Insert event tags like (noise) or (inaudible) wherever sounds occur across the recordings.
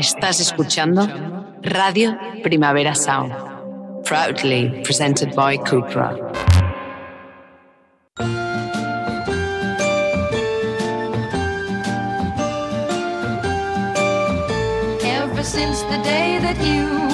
Estás escuchando Radio Primavera Sound, proudly presented by Cupra. Ever since the day that you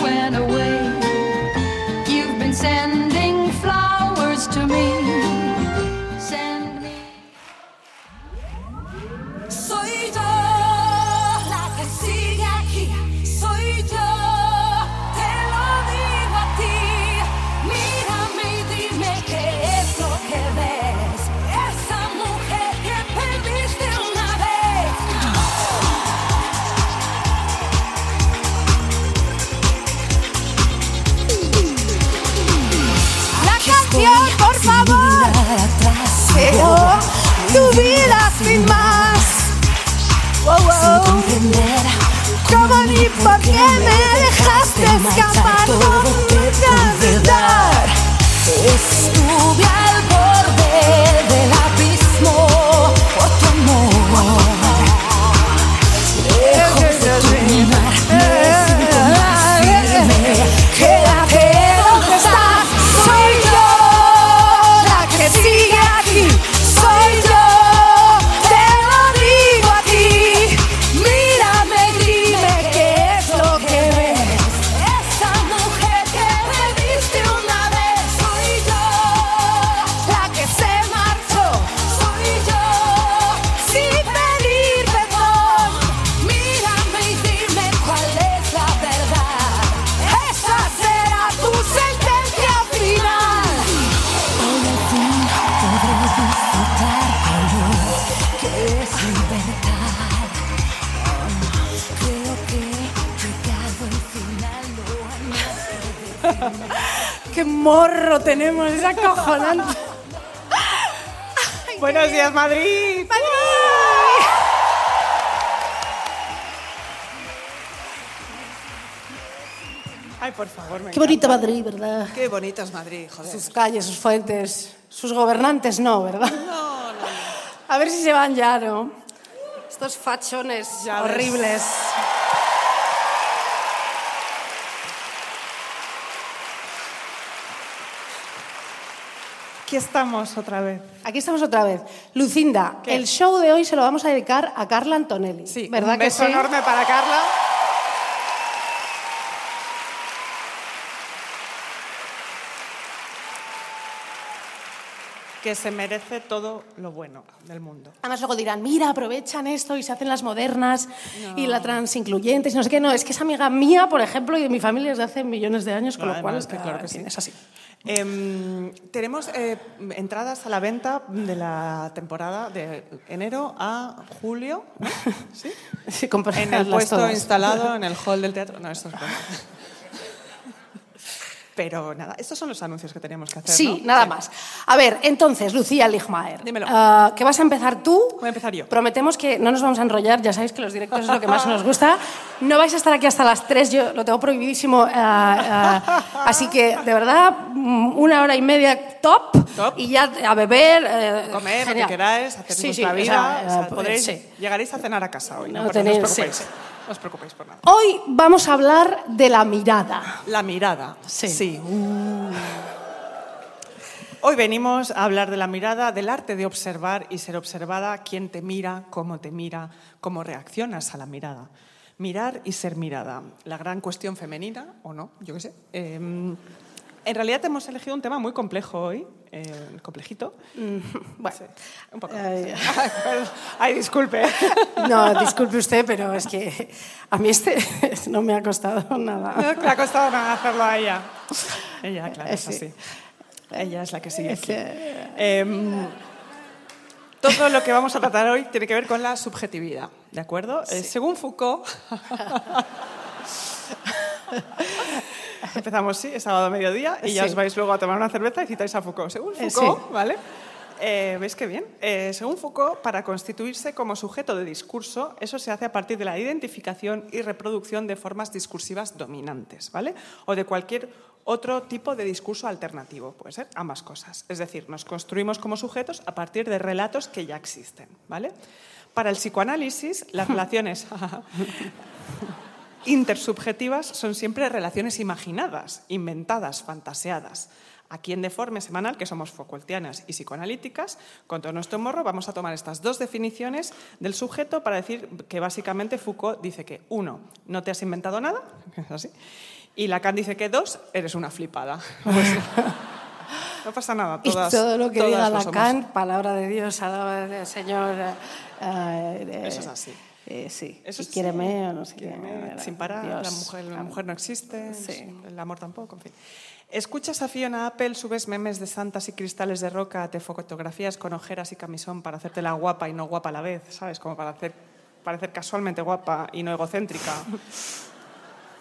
tu vida sin más. Wow, wow. ¿Cómo ni por qué me dejaste escapar? ¿Cómo te olvidar? Estuve al borde morro tenemos! ¡Es acojonante! Buenos días, Madrid. Ay, por favor, me ¡Qué bonito encanta. Madrid, ¿verdad? Qué bonito es Madrid, joder. Sus calles, sus fuentes, sus gobernantes no, ¿verdad? No, no, A ver si se van ya, ¿no? Estos fachones Ya ves. Aquí estamos otra vez. Aquí estamos otra vez. Lucinda, ¿Qué? el show de hoy se lo vamos a dedicar a Carla Antonelli. Sí, ¿verdad un que beso sí? enorme para Carla. Que se merece todo lo bueno del mundo. Además luego dirán, mira, aprovechan esto y se hacen las modernas y la transincluyentes y no sé qué. No, es que es amiga mía, por ejemplo, y de mi familia desde hace millones de años, con No, lo cual que claro que sí. es así. Em, tenemos eh, entradas a la venta de la temporada de enero a julio. (laughs) ¿Sí? Sí, En el puesto todas. instalado (laughs) en el hall del teatro. No, esto es broma. Pero nada, estos son los anuncios que teníamos que hacer. Sí, ¿no? nada más. A ver, entonces, Lucía Ligmaer. Dímelo. ah, ¿Qué vas a empezar tú? Voy a empezar yo. Prometemos que no nos vamos a enrollar, ya sabéis que los directos es lo que más nos gusta. No vais a estar aquí hasta las 3, yo lo tengo prohibidísimo. ah, ah, así que, de verdad, mm, una hora y media top. Top. Y ya a beber. eh, Comer lo que queráis, hacer Sí, sí, o vida. sea, o sea, eh, podréis, sí. Llegaréis a cenar a casa hoy, ¿no? No os tenéis- preocupéis. Sí. No os preocupéis por nada. Hoy vamos a hablar de la mirada. La mirada. Sí. Uh. Hoy venimos a hablar de la mirada, del arte de observar y ser observada, quién te mira, cómo te mira, cómo reaccionas a la mirada. Mirar y ser mirada. La gran cuestión femenina, o no, yo qué sé. Eh, en realidad hemos elegido un tema muy complejo hoy, eh, complejito. (laughs) Bueno, Sí, un poco. Ay. (laughs) Ay, disculpe. (laughs) no, disculpe usted, pero es que a mí este no me ha costado nada. No le ha costado nada hacerlo a ella. Ella, claro, es Sí. así. Ella es la que sigue Es aquí. que- Em, todo lo que vamos a tratar hoy tiene que ver con la subjetividad, ¿de acuerdo? Eh, según Foucault... Empezamos, sí, es sábado a mediodía y ya os vais luego a tomar una cerveza y citáis a Foucault. Según Eh, Foucault, sí. ¿vale? Eh, ¿Veis qué bien? Eh, según Foucault, para constituirse como sujeto de discurso, eso se hace a partir de la identificación y reproducción de formas discursivas dominantes, ¿vale? O de cualquier otro tipo de discurso alternativo, puede ser ambas cosas. Es decir, nos construimos como sujetos a partir de relatos que ya existen, ¿vale? Para el psicoanálisis, las relaciones... (laughs) intersubjetivas son siempre relaciones imaginadas, inventadas, fantaseadas. Aquí en Deforme Semanal, que somos Foucaultianas y psicoanalíticas, con todo nuestro morro vamos a tomar estas dos definiciones del sujeto para decir que básicamente Foucault dice que, uno, no te has inventado nada, (laughs) es así, y Lacan dice que, dos, eres una flipada. (laughs) Pues, no pasa nada, Y todas todo lo que diga somos. Lacan, palabra de Dios, palabra del Señor. eh, eh, Eso es así. Eh, sí. Eso y sí. quiéreme o no sé qué. Quiéreme, sin parar, Dios, la, mujer, la claro. mujer no existe, Sí. el amor tampoco, en fin. Escuchas a Fiona Apple, subes memes de santas y cristales de roca, te fotografías con ojeras y camisón para hacerte la guapa y no guapa a la vez, ¿sabes? Como para hacer, parecer casualmente guapa y no egocéntrica. (laughs)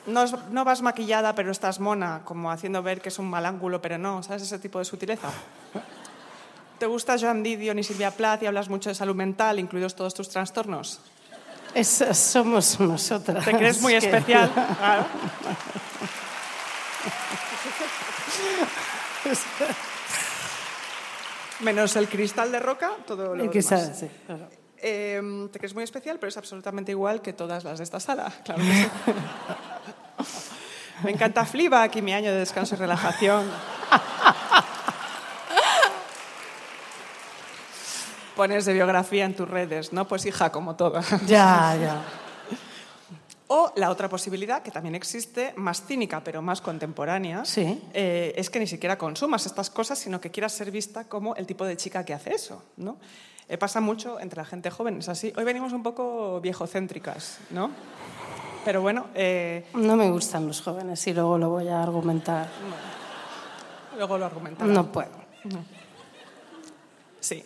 No, no vas maquillada, pero estás mona, como haciendo ver que es un mal ángulo, pero no, ¿sabes? Ese tipo de sutileza. (laughs) ¿Te gusta Joan Didion y Silvia Plath y hablas mucho de salud mental, incluidos todos tus trastornos? Eso somos nosotras. Te crees muy especial. Claro. (laughs) Menos el cristal de roca, todo lo El que demás. sabe, sí, claro. Eh, te crees muy especial, pero es absolutamente igual que todas las de esta sala. Claro que sí. (laughs) Me encanta Fleabag y mi año de descanso y relajación. (laughs) Pones de biografía en tus redes, ¿no? Pues hija, como todas. (laughs) Ya, ya. O la otra posibilidad, que también existe, más cínica pero más contemporánea, Sí. eh, es que ni siquiera consumas estas cosas, sino que quieras ser vista como el tipo de chica que hace eso. ¿no? Eh, pasa mucho entre la gente joven, es así. Hoy venimos un poco viejocéntricas, ¿no? Pero bueno, eh, No me gustan los jóvenes y luego lo voy a argumentar. luego lo argumentamos. No puedo. Sí.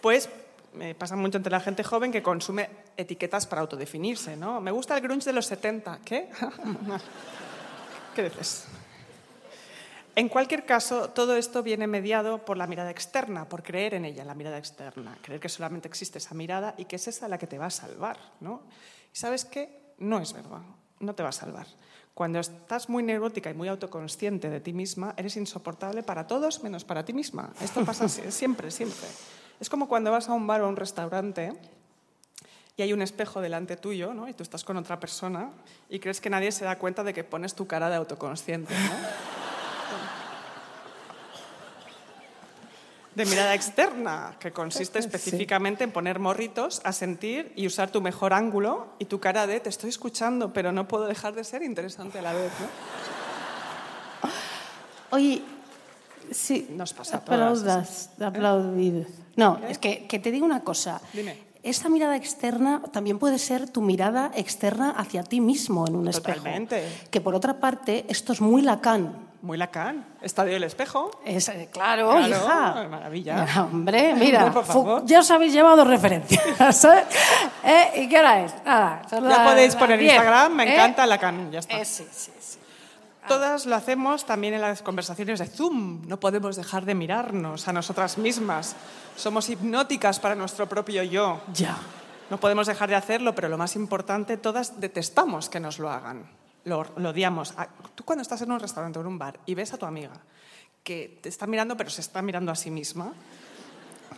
Pues me pasa mucho entre la gente joven que consume etiquetas para autodefinirse, ¿no? Me gusta el grunge de los 70. ¿Qué? (laughs) ¿Qué dices? En cualquier caso, todo esto viene mediado por la mirada externa, por creer en ella, la mirada externa, creer que solamente existe esa mirada y que es esa la que te va a salvar, ¿no? ¿Y sabes qué? No es verdad, no te va a salvar. Cuando estás muy neurótica y muy autoconsciente de ti misma, eres insoportable para todos menos para ti misma. Esto pasa (laughs) sie- siempre, siempre. Es como cuando vas a un bar o a un restaurante y hay un espejo delante tuyo, ¿no? Y tú estás con otra persona y crees que nadie se da cuenta de que pones tu cara de autoconsciente, ¿no? De mirada externa, que consiste específicamente en poner morritos a sentir y usar tu mejor ángulo y tu cara de te estoy escuchando, pero no puedo dejar de ser interesante a la vez, ¿no? Oye, sí. Nos pasa a todas, Aplaudas, aplaudir. No, es que, que te digo una cosa. Dime. Esta mirada externa también puede ser tu mirada externa hacia ti mismo en un Totalmente. espejo. Que por otra parte, esto es muy Lacan. Muy Lacan. Estadio del espejo. Es, eh, claro, Claro, hija. maravilla. Ah, Hombre, mira, (laughs) ya os habéis llevado referencias. ¿sabes? (laughs) ¿Eh? ¿Y qué hora es? Nada, son Ya las- podéis poner en Instagram, me ¿eh? encanta Lacan, ya está. Eh, sí, sí, sí. Todas lo hacemos también en las conversaciones de Zoom. No podemos dejar de mirarnos a nosotras mismas. Somos hipnóticas para nuestro propio yo. Ya. No podemos dejar de hacerlo, pero lo más importante, todas detestamos que nos lo hagan. Lo, lo odiamos. Ah, Tú cuando estás en un restaurante o en un bar y ves a tu amiga que te está mirando, pero se está mirando a sí misma,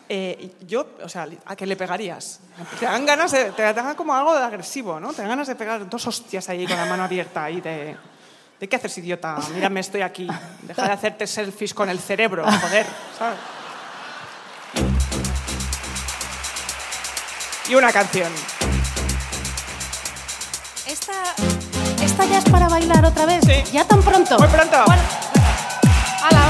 eh, yo, o sea, ¿a qué le pegarías? Te dan ganas de, te dan como algo de agresivo, ¿no? Te dan ganas de pegar dos hostias ahí con la mano abierta y de... ¿De qué haces, idiota? Mírame, estoy aquí. Deja de hacerte selfies con el cerebro, joder, ¿sabes? Y una canción. Esta, esta ya es para bailar otra vez. Sí. Ya tan pronto. Muy pronto. Bueno, a.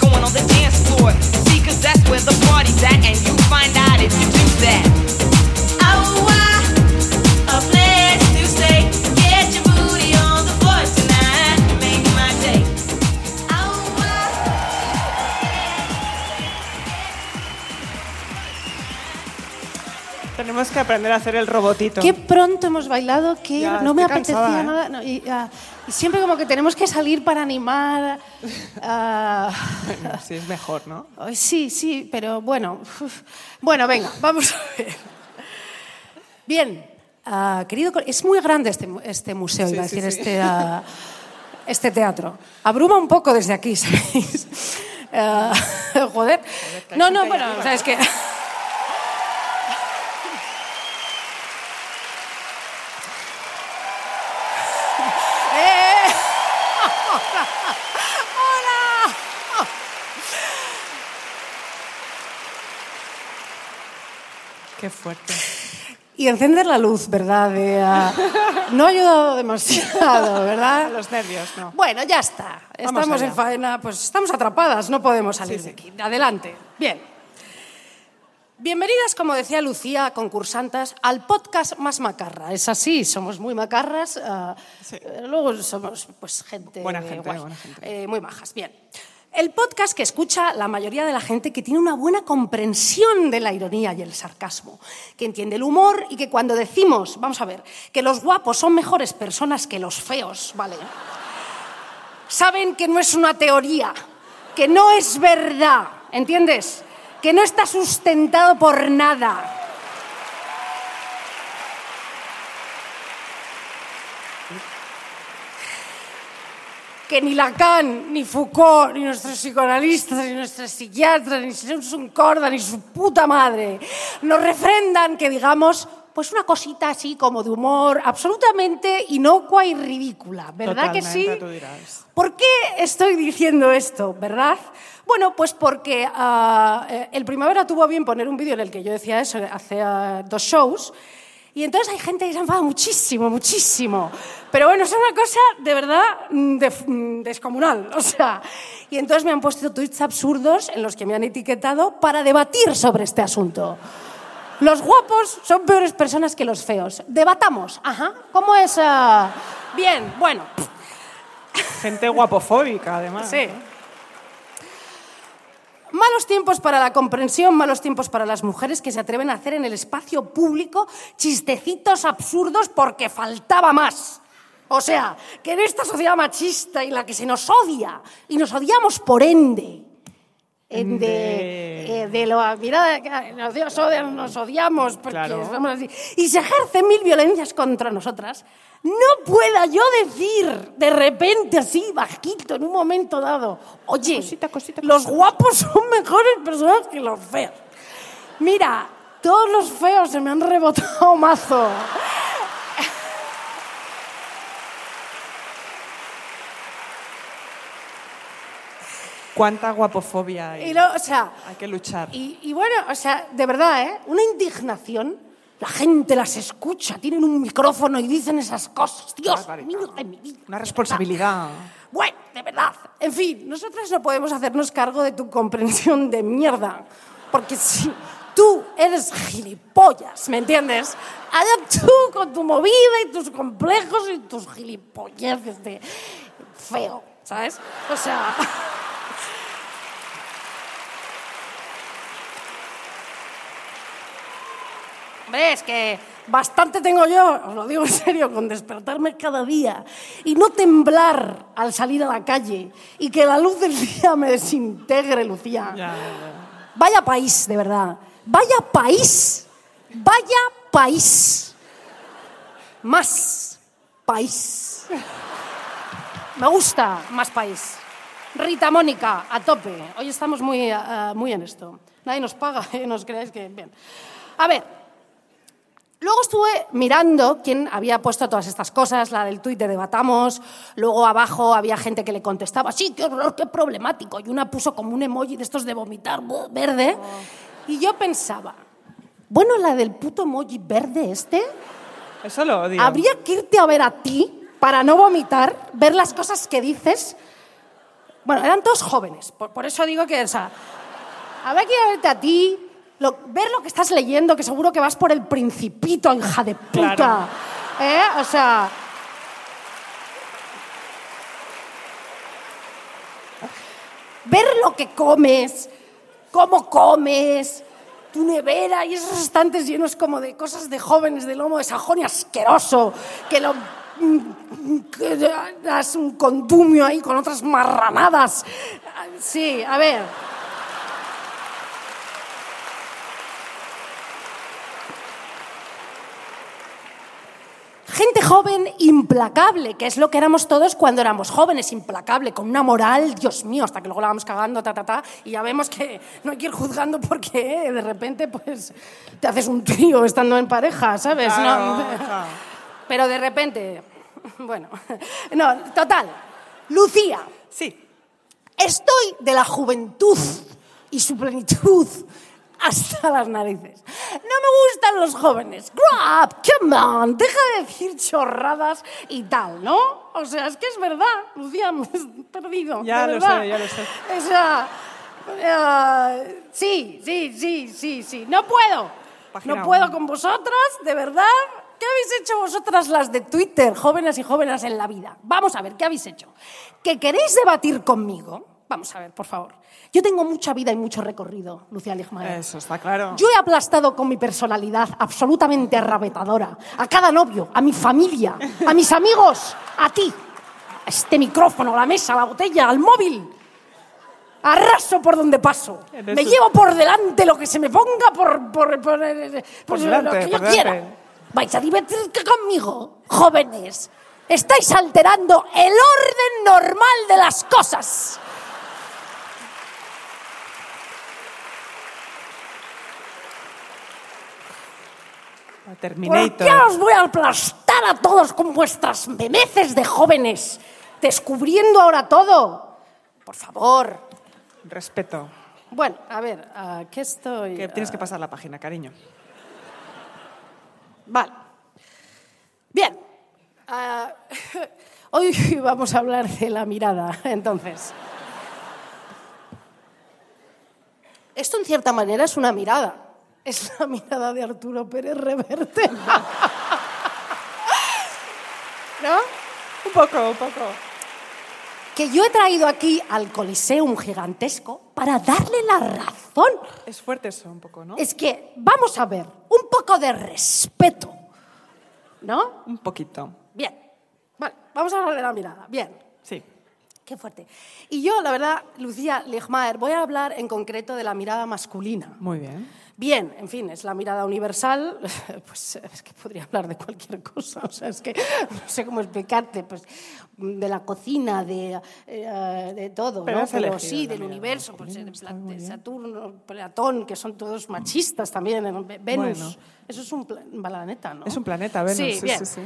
going on the dance floor. That's where the party's at, and you find out if you do that. Tenemos que aprender a hacer el robotito. Qué pronto hemos bailado, que no me apetecía ¿eh? nada. Ah, y siempre como que tenemos que salir para animar. ah, (laughs) Sí, es mejor, ¿no? sí, sí, pero bueno. Bueno, venga, vamos a ver. Bien, ah, querido, es muy grande este, este museo, Sí, iba a decir, sí. este, ah, este teatro. Abruma un poco desde aquí, (laughs) ¿sabéis? (laughs) Joder. No, no, bueno, o sea, es que... ¡Eh! ¡Hola! Qué fuerte. Y encender la luz, ¿verdad? De, ah, (laughs) no ha ayudado demasiado, ¿verdad? Los nervios, no. Bueno, ya está. Vamos Estamos allá. en faena, pues estamos atrapadas, no podemos salir Sí, de aquí. Adelante. Bien. Bienvenidas, como decía Lucía, concursantas, al podcast más macarra. Es así, somos muy macarras. ah, Sí. eh, Luego somos pues gente, Buena gente, buena gente. eh, muy majas. Bien. El podcast que escucha la mayoría de la gente que tiene una buena comprensión de la ironía y el sarcasmo, que entiende el humor y que cuando decimos, vamos a ver, que los guapos son mejores personas que los feos, ¿vale? saben que no es una teoría, que no es verdad, ¿entiendes? Que no está sustentado por nada. Que ni Lacan, ni Foucault, ni nuestros psicoanalistas, ni nuestros psiquiatras, ni Susan Corda, ni su puta madre nos refrendan que digamos pues una cosita así como de humor absolutamente inocua y ridícula, ¿verdad que sí? Tú dirás. ¿Por qué estoy diciendo esto, verdad? Bueno, pues porque ah, eh, el Primavera tuvo a bien poner un vídeo en el que yo decía eso hace ah, dos shows. Y entonces hay gente que se ha enfadado muchísimo, muchísimo. Pero bueno, es una cosa de verdad mm, de- mm, descomunal. (laughs) O sea, y entonces me han puesto tweets absurdos en los que me han etiquetado para debatir sobre este asunto. Los guapos son peores personas que los feos. Debatamos. Ajá. ¿Cómo es? ah? Bien, bueno. Gente guapofóbica, además. Sí. Malos tiempos para la comprensión, malos tiempos para las mujeres que se atreven a hacer en el espacio público chistecitos absurdos porque faltaba más. O sea, que en esta sociedad machista y la que se nos odia, y nos odiamos por ende, ende, De- eh, de que nos, nos odiamos porque Claro. somos así, y se ejercen mil violencias contra nosotras, no pueda yo decir de repente así, bajito, en un momento dado, oye, Cosita, cosita, los cosita. guapos son mejores personas que los feos. Mira, todos los feos se me han rebotado mazo. Cuánta guapofobia hay. Y lo- o sea, Hay que luchar. Y, y bueno, o sea, de verdad, ¿eh? Una indignación. La gente las escucha, tienen un micrófono y dicen esas cosas. Dios mío de mi vida. Una responsabilidad. Bueno, de verdad. En fin, nosotras no podemos hacernos cargo de tu comprensión de mierda. Porque si tú eres gilipollas, ¿me entiendes? Allá tú con tu movida y tus complejos y tus gilipolleces de feo, ¿sabes? O sea... Hombre, es que bastante tengo yo, os lo digo en serio, con despertarme cada día y no temblar al salir a la calle y que la luz del día me desintegre, Lucía. Ya, ya, ya. Vaya país, de verdad. Vaya país. Vaya país. Más país. Me gusta más país. Rita Mónica, a tope. Hoy estamos muy, ah, muy en esto. Nadie nos paga, ¿eh? (laughs) no os creáis que... Bien. A ver, Luego estuve mirando quién había puesto todas estas cosas, la del tuit de debatamos, luego abajo había gente que le contestaba, sí, qué horror, qué problemático, y una puso como un emoji de estos de vomitar verde, y yo pensaba, bueno, la del puto emoji verde este, Eso lo odio. habría que irte a ver a ti para no vomitar, ver las cosas que dices. Bueno, eran todos jóvenes, por, por eso digo que, o sea, habrá que ir a verte a ti, lo- ver lo que estás leyendo, que seguro que vas por el principito, hija de puta. Claro. ¿Eh? O sea. Ver lo que comes, cómo comes, tu nevera y esos estantes llenos como de cosas de jóvenes de lomo de Sajonia asqueroso, que lo que das un condumio ahí con otras marranadas. Sí, a ver. Gente joven implacable, que es lo que éramos todos cuando éramos jóvenes, implacable, con una moral, Dios mío, hasta que luego la vamos cagando, ta, ta, ta, y ya vemos que no hay que ir juzgando porque eh, de repente pues te haces un trío estando en pareja, ¿sabes? Claro, No. claro. Pero de repente, bueno, no, total. Lucía, Sí, Estoy de la juventud y su plenitud hasta las narices. No me gustan los jóvenes. Grow up, come on, deja de decir chorradas y tal, ¿no? O sea, es que es verdad, Lucía, (laughs) me he perdido. Ya lo verdad. sé, ya lo sé. O sea, eh, sí, sí, sí, sí, sí. No puedo. Página no puedo con vosotras, de verdad. ¿Qué habéis hecho vosotras las de Twitter, jóvenes y jóvenes en la vida? Vamos a ver, ¿qué habéis hecho? ¿Que queréis debatir conmigo? Vamos a ver, por favor. Yo tengo mucha vida y mucho recorrido, Lucía Ligmaer. eso está claro. Yo he aplastado con mi personalidad absolutamente arrabetadora a cada novio, a mi familia, a mis amigos, a ti, a este micrófono, a la mesa, a la botella, al móvil. Arraso por donde paso. Eres Me un- llevo por delante lo que se me ponga por, por, por, eh, Por lo delante, que yo por quiera. delante. Vais a divertirte conmigo, jóvenes. Estáis alterando el orden normal de las cosas. ¿Por Terminator. qué os voy a aplastar a todos con vuestras memeces de jóvenes? Descubriendo ahora todo. Por favor. Respeto. Bueno, a ver, ¿qué estoy? Que tienes que pasar la página, cariño. Vale. Bien. Ah, (laughs) hoy vamos a hablar de la mirada, (laughs) entonces. Esto en cierta manera es una mirada. Es la mirada de Arturo Pérez Reverte. (laughs) ¿No? Un poco, un poco. Que yo he traído aquí al Coliseum gigantesco para darle la razón. Es fuerte eso, un poco, ¿no? Es que, vamos a ver, un poco de respeto. ¿No? Un poquito. Bien. Vale, vamos a de la mirada. Bien. Sí. Qué fuerte. Y yo, la verdad, Lucía Ligmaer, voy a hablar en concreto de la mirada masculina. Muy bien. Bien, en fin, es la mirada universal, (laughs) pues es que podría hablar de cualquier cosa, o sea, es que (laughs) no sé cómo explicarte, pues de la cocina, de, eh, de todo, Pero ¿no? Pero sí, del universo, pues, de de. Saturno, Platón, que son todos machistas también, Venus, Bueno. eso es un pla- planeta, ¿no? Es un planeta, Venus. Sí, Sí, bien. sí, sí.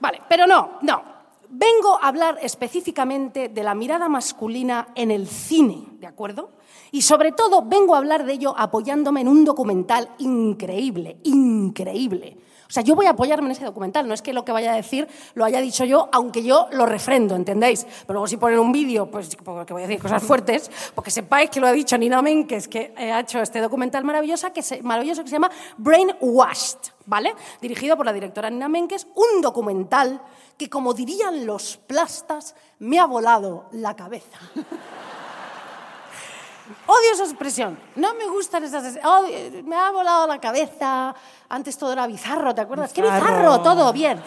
Vale, pero no, no. Vengo a hablar específicamente de la mirada masculina en el cine, ¿de acuerdo? Y sobre todo vengo a hablar de ello apoyándome en un documental increíble, increíble. O sea, yo voy a apoyarme en ese documental, no es que lo que vaya a decir lo haya dicho yo, aunque yo lo refrendo, ¿entendéis? Pero luego si ponen un vídeo, pues porque voy a decir cosas fuertes, porque sepáis que lo ha dicho Nina Menkes, que ha hecho este documental maravilloso que se, maravilloso que se llama Brainwashed, ¿vale? Dirigido por la directora Nina Menkes, un documental que, como dirían los plastas, me ha volado la cabeza. (laughs) Odio esa expresión. No me gustan esas. odio- me ha volado la cabeza. Antes todo era bizarro, ¿te acuerdas? ¡Qué Bizarro. bizarro! Todo bien.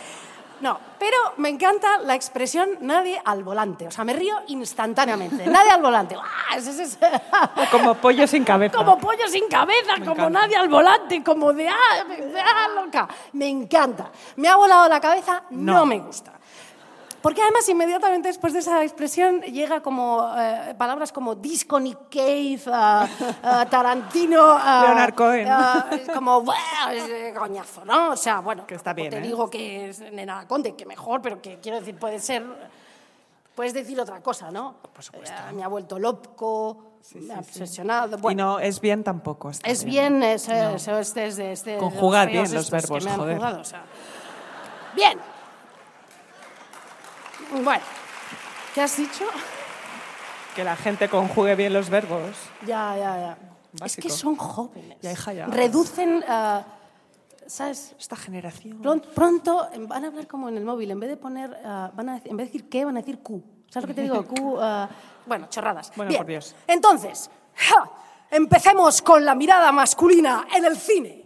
No, pero me encanta la expresión nadie al volante. O sea, me río instantáneamente. Nadie al volante. (laughs) ¡Ah! Como pollo sin cabeza. como pollo sin cabeza, como encanta. nadie al volante, como de ah, de, ah, loca. Me encanta. ¿Me ha volado la cabeza? No, No. me gusta. Porque además inmediatamente después de esa expresión llega como eh, palabras como disco, Nick Cave, ah, ah, Tarantino, ah, Leonard Cohen. como "Buah, es, eh, coñazo, ¿no? O sea, bueno, Que está bien, te ¿eh? digo que es Nena Conde, que mejor, pero que quiero decir puede ser, puedes decir otra cosa, ¿no? Por supuesto. me ha vuelto loco, me ha obsesionado. Y Bueno, no, es bien tampoco. es bien, es, es- este es Conjugar bien los verbos, joder. jugado, o sea. Bien. Bueno, ¿qué has dicho? Que la gente conjugue bien los verbos. Ya, ya, ya. Es que son jóvenes. Ya, hija, ya. Reducen, ah, ¿sabes? Esta generación. Pron- Pronto van a hablar como en el móvil. En vez de poner, ah, van a, en vez de decir qué, van a decir Q. ¿Sabes lo que te digo? (laughs) Q. ah, bueno, chorradas. Bueno, Bien. por Dios. Entonces, ja, Empecemos con la mirada masculina en el cine.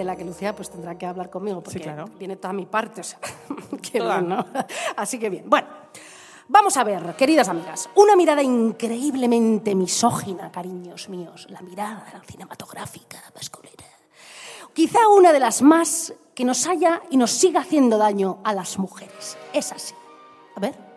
En la que Lucía pues tendrá que hablar conmigo porque claro. viene toda mi parte, o sea, (laughs) Toda. bien, ¿no? (laughs) Así que bien. Bueno, vamos a ver, queridas amigas, una mirada increíblemente misógina, cariños míos, la mirada cinematográfica masculina. Quizá una de las más que nos haya y nos siga haciendo daño a las mujeres. Es así. A ver.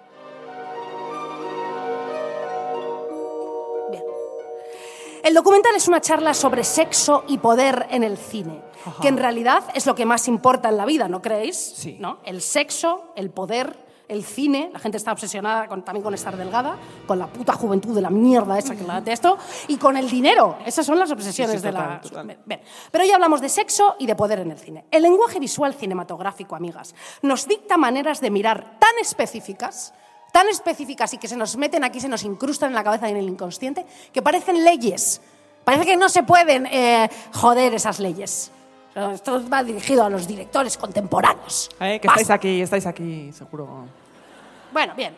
El documental es una charla sobre sexo y poder en el cine, que en realidad es lo que más importa en la vida, ¿no creéis? Sí. ¿No? El sexo, el poder, el cine, la gente está obsesionada con- también con estar delgada, con la puta juventud de la mierda esa que la detesto, y con el dinero. Esas son las obsesiones Sí, sí, de la... total. Bien, pero hoy hablamos de sexo y de poder en el cine. El lenguaje visual cinematográfico, amigas, nos dicta maneras de mirar tan específicas, tan específicas y que se nos meten aquí, se nos incrustan en la cabeza y en el inconsciente, que parecen leyes. Parece que no se pueden eh, joder esas leyes. Esto va dirigido a los directores contemporáneos. Eh, que Basta. estáis aquí, estáis aquí, seguro. Bueno, bien.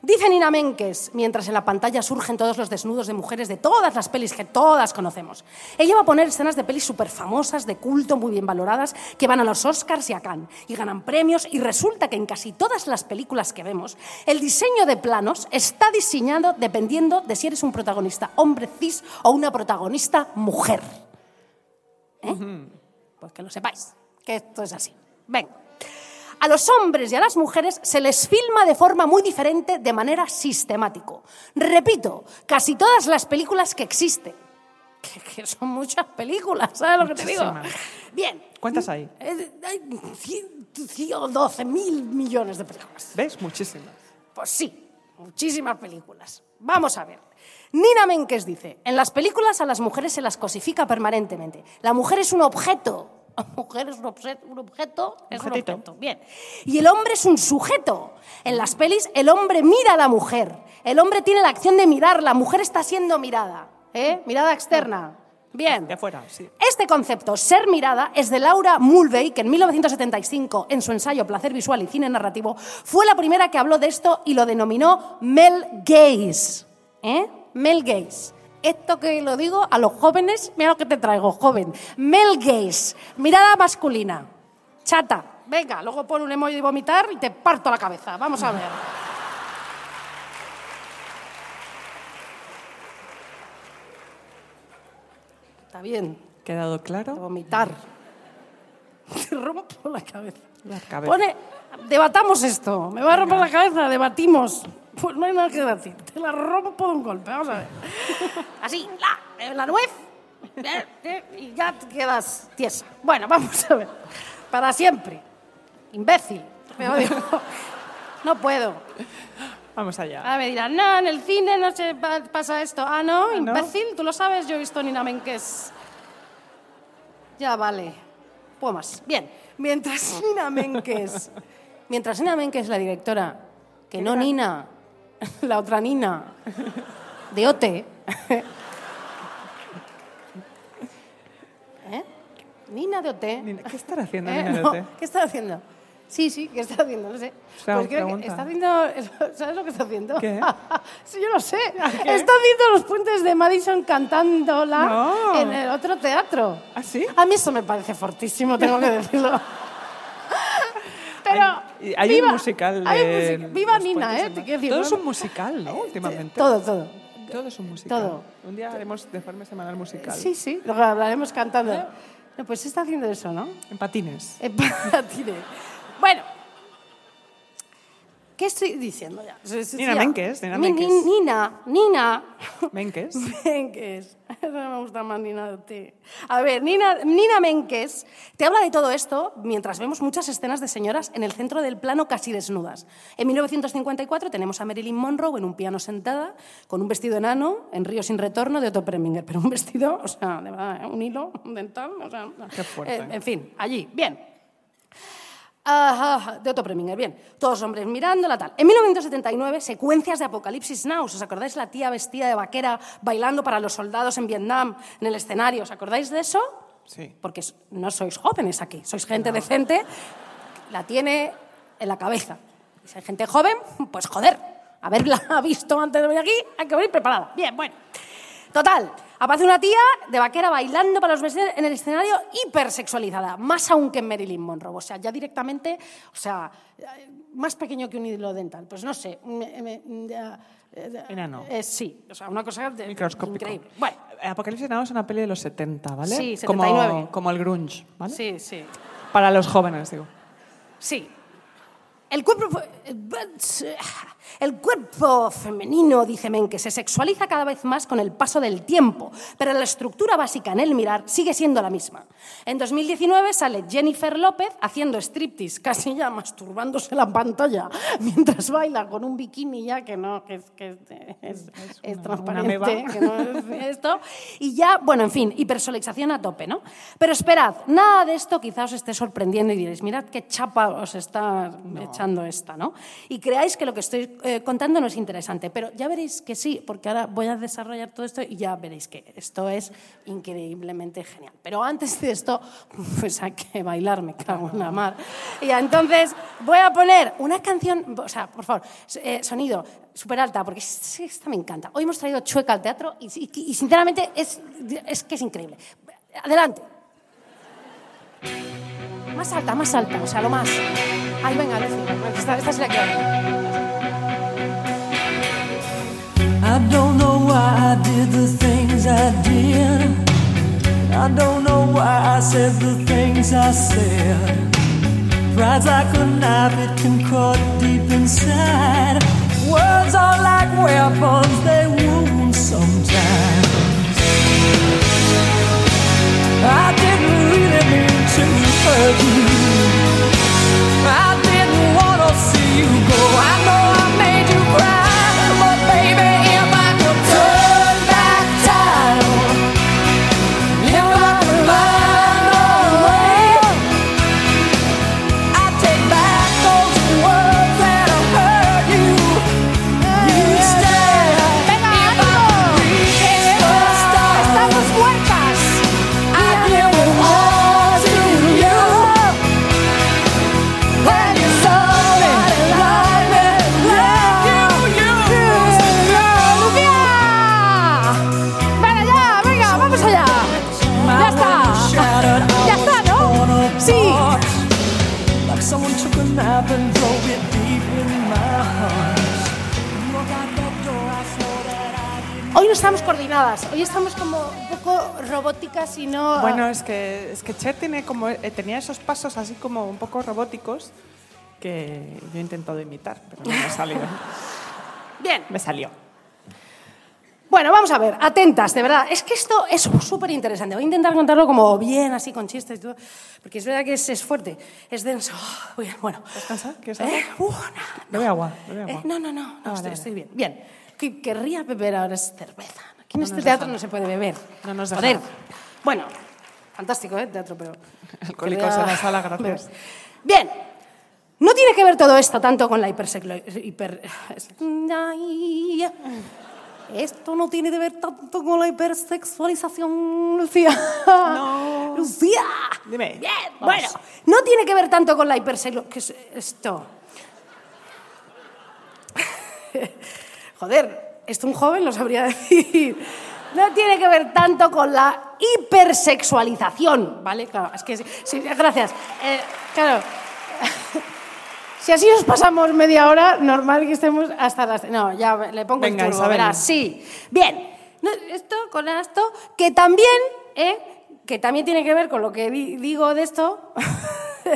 Dice Nina Menkes, mientras en la pantalla surgen todos los desnudos de mujeres de todas las pelis que todas conocemos. Ella va a poner escenas de pelis súper famosas, de culto, muy bien valoradas, que van a los Oscars y a Cannes, y ganan premios, y resulta que en casi todas las películas que vemos, el diseño de planos está diseñado dependiendo de si eres un protagonista hombre cis o una protagonista mujer. ¿Eh? Pues que lo sepáis, que esto es así. Venga. A los hombres y a las mujeres se les filma de forma muy diferente de manera sistemático. Repito, casi todas las películas que existen. (laughs) Que, que son muchas películas, ¿sabes lo que te digo? Bien. ¿Cuántas hay? Hay 112 mil millones de películas. ¿Ves? Muchísimas. Pues sí, muchísimas películas. Vamos a ver. Nina Menkes dice, en las películas a las mujeres se las cosifica permanentemente. La mujer es un objeto. La mujer es un, obse- un objeto. Es un objeto. Bien. Y el hombre es un sujeto. En las pelis el hombre mira a la mujer. El hombre tiene la acción de mirar. La mujer está siendo mirada. ¿eh? Mirada externa. Bien. De afuera, sí. Este concepto, ser mirada, es de Laura Mulvey, que en 1975, en su ensayo Placer Visual y Cine Narrativo, fue la primera que habló de esto y lo denominó Mel Gaze. ¿Eh? Mel Gaze. Esto que lo digo a los jóvenes, mira lo que te traigo, joven. Mel Gaze, mirada masculina. Chata, venga, luego pon un emoji de vomitar y te parto la cabeza. Vamos a ver. Está bien, ¿Quedado de claro? vomitar. Te rompo la cabeza. La cabeza. Pone, debatamos esto. Me va a romper la cabeza, debatimos. Pues no hay nada que decir. Te la rompo de un golpe. Vamos a ver. (laughs) Así, la, eh, la nuez. eh, eh, Y ya te quedas tiesa. Bueno, vamos a ver. Para siempre. Imbécil. Me odio. (laughs) No puedo. Vamos allá. Ahora me dirán, no, en el cine no se pa- pasa esto. Ah, no, no? imbécil, tú lo sabes, yo he visto Nina Menkes. Ya vale. Puedo más. Bien, mientras (laughs) Nina Menkes, mientras Nina Menkes, la directora, que no Nina, (laughs) la otra Nina, de OTE. (laughs) ¿Eh? Nina de OT. Nina, ¿qué estará haciendo (laughs) ¿Eh? Nina de No, OT? ¿Qué está haciendo? Sí, sí, ¿qué está haciendo? No sé. Pues creo que pregunta. está haciendo... ¿Sabes lo que está haciendo? ¿Qué? sí, yo lo sé. Está haciendo los puentes de Madison cantándola No. en el otro teatro. ¿Ah, sí? A mí eso me parece fortísimo, tengo que decirlo. Pero... Hay, viva, un musical hay. Viva Nina, ¿eh? de Te Ma- quiero decir, Todo es un musical, ¿no? (laughs) Últimamente. Todo, todo. Todo es un musical. Todo. Un día haremos de forma semanal musical. Sí, sí, lo hablaremos cantando. No, pues está haciendo eso, ¿no? En patines. En (laughs) patines. Bueno, ¿Qué estoy diciendo ya? Nina. Menkes, Nina Menkes. ni- Nina, Nina. Menkes. (laughs) Menkes. Me gusta más Nina de ti. A ver, Nina, Nina Menkes te habla de todo esto mientras vemos muchas escenas de señoras en el centro del plano casi desnudas. En 1954 tenemos a Marilyn Monroe en un piano sentada con un vestido enano en Río sin retorno de Otto Preminger, pero un vestido, o sea, de verdad, ¿eh? un hilo dental, o sea, Qué fuerte. eh, en fin, allí, bien. Ajá, de Otto Preminger, bien. Todos hombres mirándola, tal. En 1979, secuencias de Apocalipsis Now. ¿Os acordáis la tía vestida de vaquera bailando para los soldados en Vietnam en el escenario? ¿Os acordáis de eso? Sí. Porque no sois jóvenes aquí, sois gente decente, la tiene en la cabeza. Y si hay gente joven, pues joder, haberla (laughs) visto antes de venir aquí, hay que venir preparada. Bien, bueno. Total, aparece una tía de vaquera bailando para los vestidos en el escenario hipersexualizada, más aún que en Marilyn Monroe. O sea, ya directamente, o sea, más pequeño que un hilo dental. Pues no sé. Enano. eh, sí, o sea, una cosa de- Microscópico. increíble. Bueno, Apocalipsis Now es una peli de los 70, ¿vale? Sí, 79. Como, como el grunge, ¿vale? sí, sí. Para los jóvenes, digo. Sí. El cuerpo, el cuerpo femenino, dice Men, que se sexualiza cada vez más con el paso del tiempo, pero la estructura básica en el mirar sigue siendo la misma. En 2019 sale Jennifer López haciendo striptease, casi ya masturbándose la pantalla, mientras baila con un bikini ya que no, que es, que es, es- es una- transparente, una meba. que no es esto. Y ya, bueno, en fin, hipersexualización a tope, ¿no? Pero esperad, nada de esto quizá os esté sorprendiendo y diréis, mirad qué chapa os está echando esta, ¿no? Y creáis que lo que estoy eh, contando no es interesante, pero ya veréis que sí, porque ahora voy a desarrollar todo esto y ya veréis que esto es increíblemente genial. Pero antes de esto, (laughs) pues hay que bailar, me cago en la mar. Y entonces voy a poner una canción, o sea, por favor, eh, sonido súper alta, porque es- esta me encanta. Hoy hemos traído Chueca al teatro y, y- y sinceramente es, es que es increíble. Adelante. Más alta, más alta, o sea, lo más. Ay, venga, esta, esta es la que I don't know why I did the things I did. I don't know why I said the things I said. Pride's like a knife, it can cut deep inside. Words are like weapons, they wound sometimes. I didn't really mean to hurt you. You go. I know hoy estamos como un poco robóticas y no... Bueno, es que, es que Cher tiene como, eh, tenía esos pasos así como un poco robóticos que yo he intentado imitar, pero no me ha salido. (laughs) Bien. me salió. Bueno, vamos a ver, atentas, de verdad. Es que esto es súper interesante. Voy a intentar contarlo como bien, así con chistes y todo, porque es verdad que es, es fuerte, es denso. Bien, bueno. ¿Quieres ¿Eh? Uh, no, Bebe agua, bebe Eh, no, no, no, no, Ah, estoy, bien. Bien. Que querría beber ahora es cerveza. Aquí en No este teatro no se puede beber. No nos Joder. Bueno, fantástico, ¿eh? Teatro, pero... (laughs) Alcohólicos en la sala, (laughs) gracias. Bien. No tiene que ver todo esto tanto con la hipersexual... Hiper... Esto no tiene que ver tanto con la hipersexualización, Lucía. No. (laughs) Lucía. Dime. Bien, Vamos. bueno. No tiene que ver tanto con la hipersexualización... ¿Qué es esto? Joder, esto un joven lo sabría (laughs) decir. No tiene que ver tanto con la hipersexualización, ¿vale? Claro, es que sí, sí, gracias. Eh, claro. (laughs) Si así nos pasamos media hora, normal que estemos hasta las... No, ya le pongo Venga, el turbo, verás. Sí. Bien. No, esto con esto, que también, ¿eh? que también tiene que ver con lo que di- digo de esto, (laughs)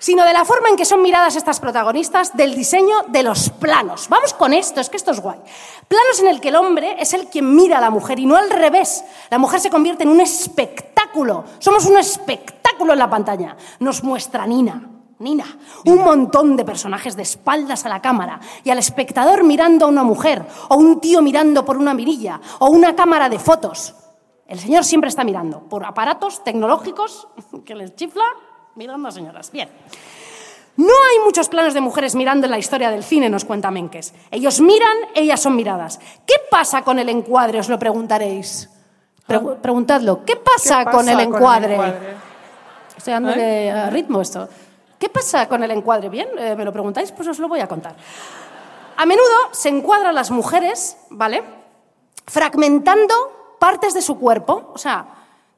sino de la forma en que son miradas estas protagonistas, del diseño de los planos. Vamos con esto, es que esto es guay. Planos en el que el hombre es el quien mira a la mujer y no al revés. La mujer se convierte en un espectáculo. Somos un espectáculo en la pantalla. Nos muestra Nina. Nina, un montón de personajes de espaldas a la cámara y al espectador mirando a una mujer, o un tío mirando por una mirilla, o una cámara de fotos. El señor siempre está mirando por aparatos tecnológicos (laughs) que les chifla mirando a señoras. Bien. No hay muchos planos de mujeres mirando en la historia del cine, nos cuenta Menkes. Ellos miran, ellas son miradas. ¿Qué pasa con el encuadre? Os lo preguntaréis. Pregu- preguntadlo. ¿Qué pasa, ¿Qué pasa con el encuadre? encuadre? Estoy dándole a ritmo esto. ¿Qué pasa con el encuadre? Bien, eh, me lo preguntáis, pues os lo voy a contar. A menudo se encuadran las mujeres, ¿vale? Fragmentando partes de su cuerpo. O sea,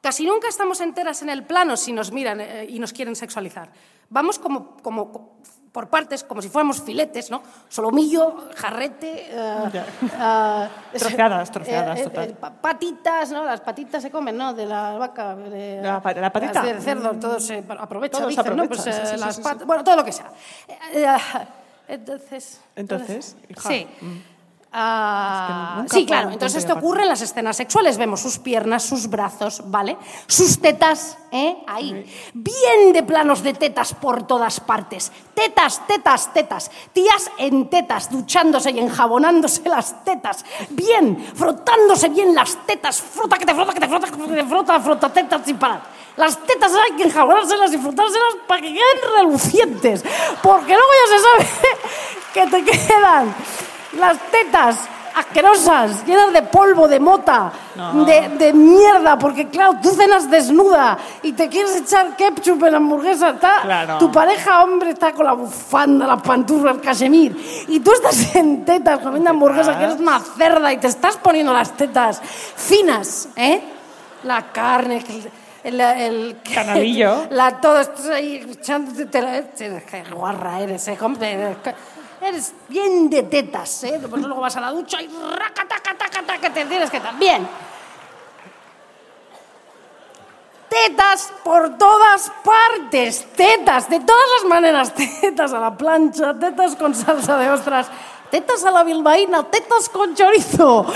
casi nunca estamos enteras en el plano si nos miran eh, y nos quieren sexualizar. Vamos como, como co- por partes, como si fuéramos filetes, ¿no? Solomillo, jarrete. eh, eh, Troceadas, troceadas, eh, total. eh, pa- patitas, ¿no? Las patitas se comen, ¿no? De la vaca. De, La la patita. del cerdo, todo se aprovecha, Todo se dicen, ¿no? Pues, sí, sí, sí, las sí. Bueno, todo lo que sea. Eh, entonces. Entonces, hija, Sí. Ah, sí, claro. Entonces esto aparte. ocurre en las escenas sexuales. Vemos sus piernas, sus brazos, ¿vale? Sus tetas, ¿eh? Ahí. Bien de planos de tetas por todas partes. Tetas, tetas, tetas. Tías en tetas, duchándose y enjabonándose las tetas. Bien, frotándose bien las tetas. Frota, que te frota, que te frota, que te frota, frota tetas sin parar. Las tetas hay que enjabonárselas y frotárselas para que queden relucientes. Porque luego ya se sabe (laughs) que te quedan las tetas asquerosas, llenas de polvo, de mota, de, de mierda, porque claro, tú cenas desnuda y te quieres echar ketchup en la hamburguesa, está, Claro. tu pareja hombre está con la bufanda, la panturra, el cachemir, y tú estás (laughs) en tetas comiendo hamburguesa, que eres una cerda y te estás poniendo las tetas finas, ¿eh? La carne, el, el, Canalillo. (laughs) la, todo estás ahí echándote te guarra eres, ¿eh? Eres bien de tetas, ¿eh? Pues luego vas a la ducha y raca, taca, taca, taca, te tienes que también. Tetas por todas partes, tetas, de todas las maneras, (laughs) tetas a la plancha, tetas con salsa de ostras, tetas a la bilbaína, tetas con chorizo,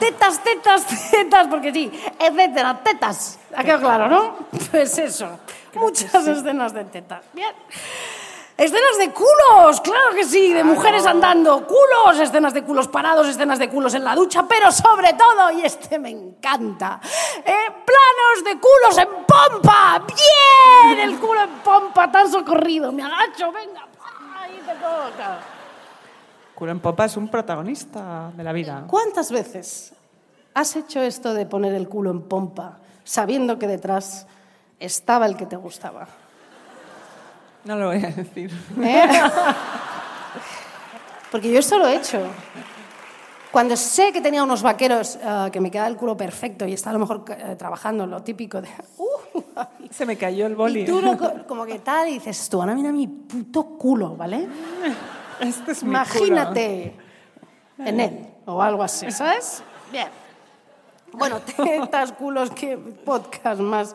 tetas, tetas, tetas, porque sí, etcétera, tetas. ¿Ha quedado claro, no? Pues eso, muchas escenas de tetas. Bien. Escenas de culos, claro que sí, de mujeres andando, culos, escenas de culos parados, escenas de culos en la ducha, pero sobre todo, y este me encanta, eh, planos de culos en pompa, bien, el culo en pompa, tan socorrido, me agacho, venga, ahí te toca. Culo en Popa es un protagonista de la vida. ¿Cuántas veces has hecho esto de poner el culo en pompa sabiendo que detrás estaba el que te gustaba? No lo voy a decir. ¿Eh? Porque yo esto lo he hecho. Cuando sé que tenía unos vaqueros eh, que me quedaba el culo perfecto y estaba a lo mejor eh, trabajando lo típico de... "Uh", Se me cayó el boli. y tú lo co- como que tal y dices, tú, ahora mira mi puto culo, ¿vale? Este es mi Imagínate en él o algo así, ¿sabes? Bien. Bueno, (laughs) tetas, culos, qué podcast más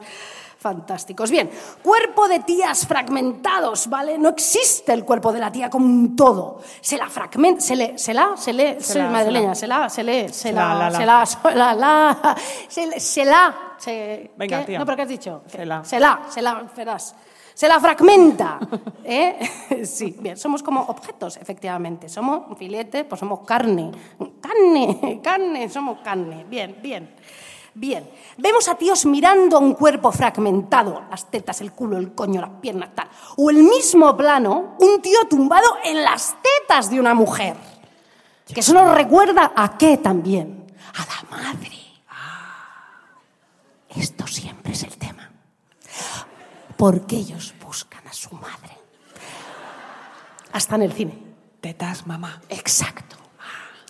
fantásticos. Bien, cuerpo de tías fragmentados, ¿vale? No existe el cuerpo de la tía como un todo. Se la fragmenta, se le, se la, se le, soy la, madrileña, se se la, se le, se la, la, la, se la, so- la, la, se se la, se- Venga, tía. No, pero ¿qué has dicho? Se la. Se la, se la, verás. Se la fragmenta. (laughs) ¿eh? (laughs) Sí, bien, somos como objetos, efectivamente. Somos un filete, pues somos carne. Carne, (laughs) carne, somos carne. Bien, bien. Bien. Vemos a tíos mirando a un cuerpo fragmentado, las tetas, el culo, el coño, las piernas, tal. O el mismo plano, un tío tumbado en las tetas de una mujer. Que eso nos recuerda a qué también? A la madre. Esto siempre es el tema. Porque ellos buscan a su madre. Hasta en el cine. Tetas, mamá. Exacto.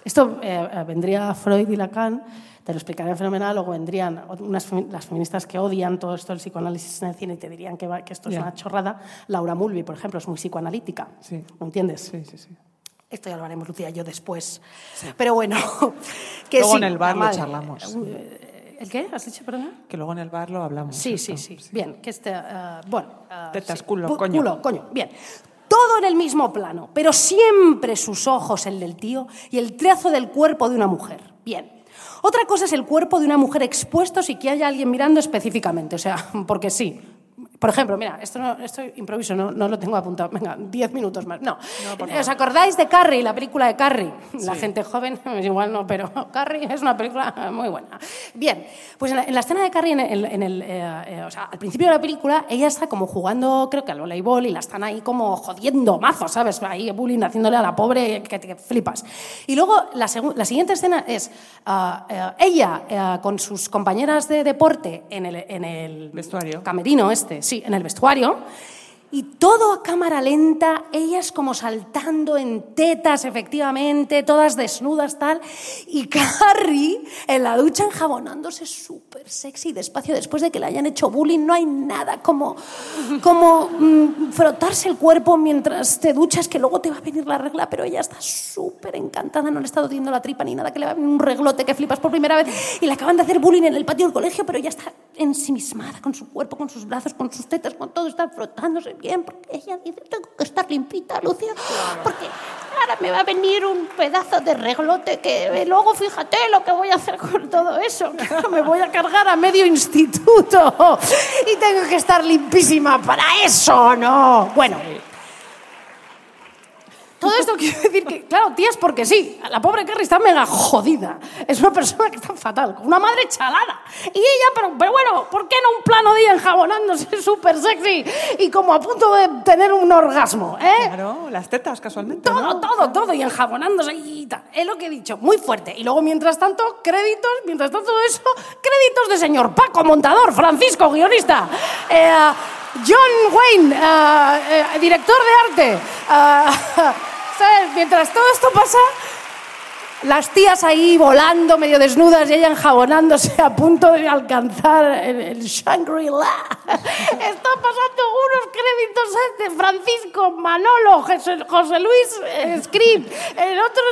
Esto eh, eh, vendría Freud y Lacan, te lo explicarían fenomenal, luego vendrían unas las feministas que odian todo esto del psicoanálisis en el cine y te dirían que, va- que esto es una chorrada. Laura Mulvey, por ejemplo, es muy psicoanalítica. Sí. ¿No entiendes? Sí, sí, sí. Esto ya lo haremos Lucía yo después. Pero bueno, (laughs) que Luego sí, en el bar lo charlamos. Eh, ¿El qué? ¿Has dicho, perdona? Que luego en el bar lo hablamos. Sí, esto. sí, sí. Bien, que este. eh, bueno. Tetas, sí. culo, coño. Culo, coño. Bien. Todo en el mismo plano, pero siempre sus ojos, el del tío, y el trazo del cuerpo de una mujer. Bien. Otra cosa es el cuerpo de una mujer expuesto y que haya alguien mirando específicamente, o sea, (laughs) porque sí. Por ejemplo, mira, esto, no, esto improviso, no, no lo tengo apuntado. Venga, diez minutos más. No. ¿Os acordáis de Carrie, la película de Carrie? La gente joven, pues igual no, pero (laughs) Carrie es una película muy buena. Bien, pues en la, en la escena de Carrie, en el, en el, eh, eh, o sea, al principio de la película, ella está como jugando, creo que al voleibol, y la están ahí como jodiendo mazo, ¿sabes? Ahí bullying, haciéndole a la pobre que te flipas. Y luego la, la siguiente escena es ah, eh, ella con sus compañeras de deporte en el, en el Vestuario. camerino este, sí, en el vestuario. Y todo a cámara lenta, ellas como saltando en tetas, efectivamente, todas desnudas, tal. Y Carrie en la ducha enjabonándose súper sexy, despacio, después de que le hayan hecho bullying. No hay nada como, como mm, frotarse el cuerpo mientras te duchas, que luego te va a venir la regla, pero ella está súper encantada, no le está doliendo la tripa ni nada, que le va a venir un reglote que flipas por primera vez. Y le acaban de hacer bullying en el patio del colegio, pero ella está ensimismada con su cuerpo, con sus brazos, con sus tetas, con todo, está frotándose bien, porque ella dice, tengo que estar limpita, Lucia, porque ahora me va a venir un pedazo de reglote que luego fíjate lo que voy a hacer con todo eso, me voy a cargar a medio instituto y tengo que estar limpísima para eso, ¿no? Bueno. Todo esto quiere decir que, claro, tías, porque sí, la pobre Carrie está mega jodida. Es una persona que está fatal, con una madre chalada. Y ella, pero, pero bueno, ¿por qué no un plano de ella enjabonándose (laughs) súper sexy y como a punto de tener un orgasmo? ¿eh? Claro, las tetas, casualmente. Todo, ¿no? todo, todo, y enjabonándose y tal. Es lo que he dicho, muy fuerte. Y luego, mientras tanto, créditos, mientras tanto todo eso, créditos de señor Paco, montador, Francisco, guionista, eh, John Wayne, eh, eh, director de arte. eh. (laughs) Mientras todo esto pasa, las tías ahí volando, medio desnudas, y ella enjabonándose a punto de alcanzar el, Shangri-La. (laughs) Están pasando unos créditos de Francisco, Manolo, José, Luis, eh, el otro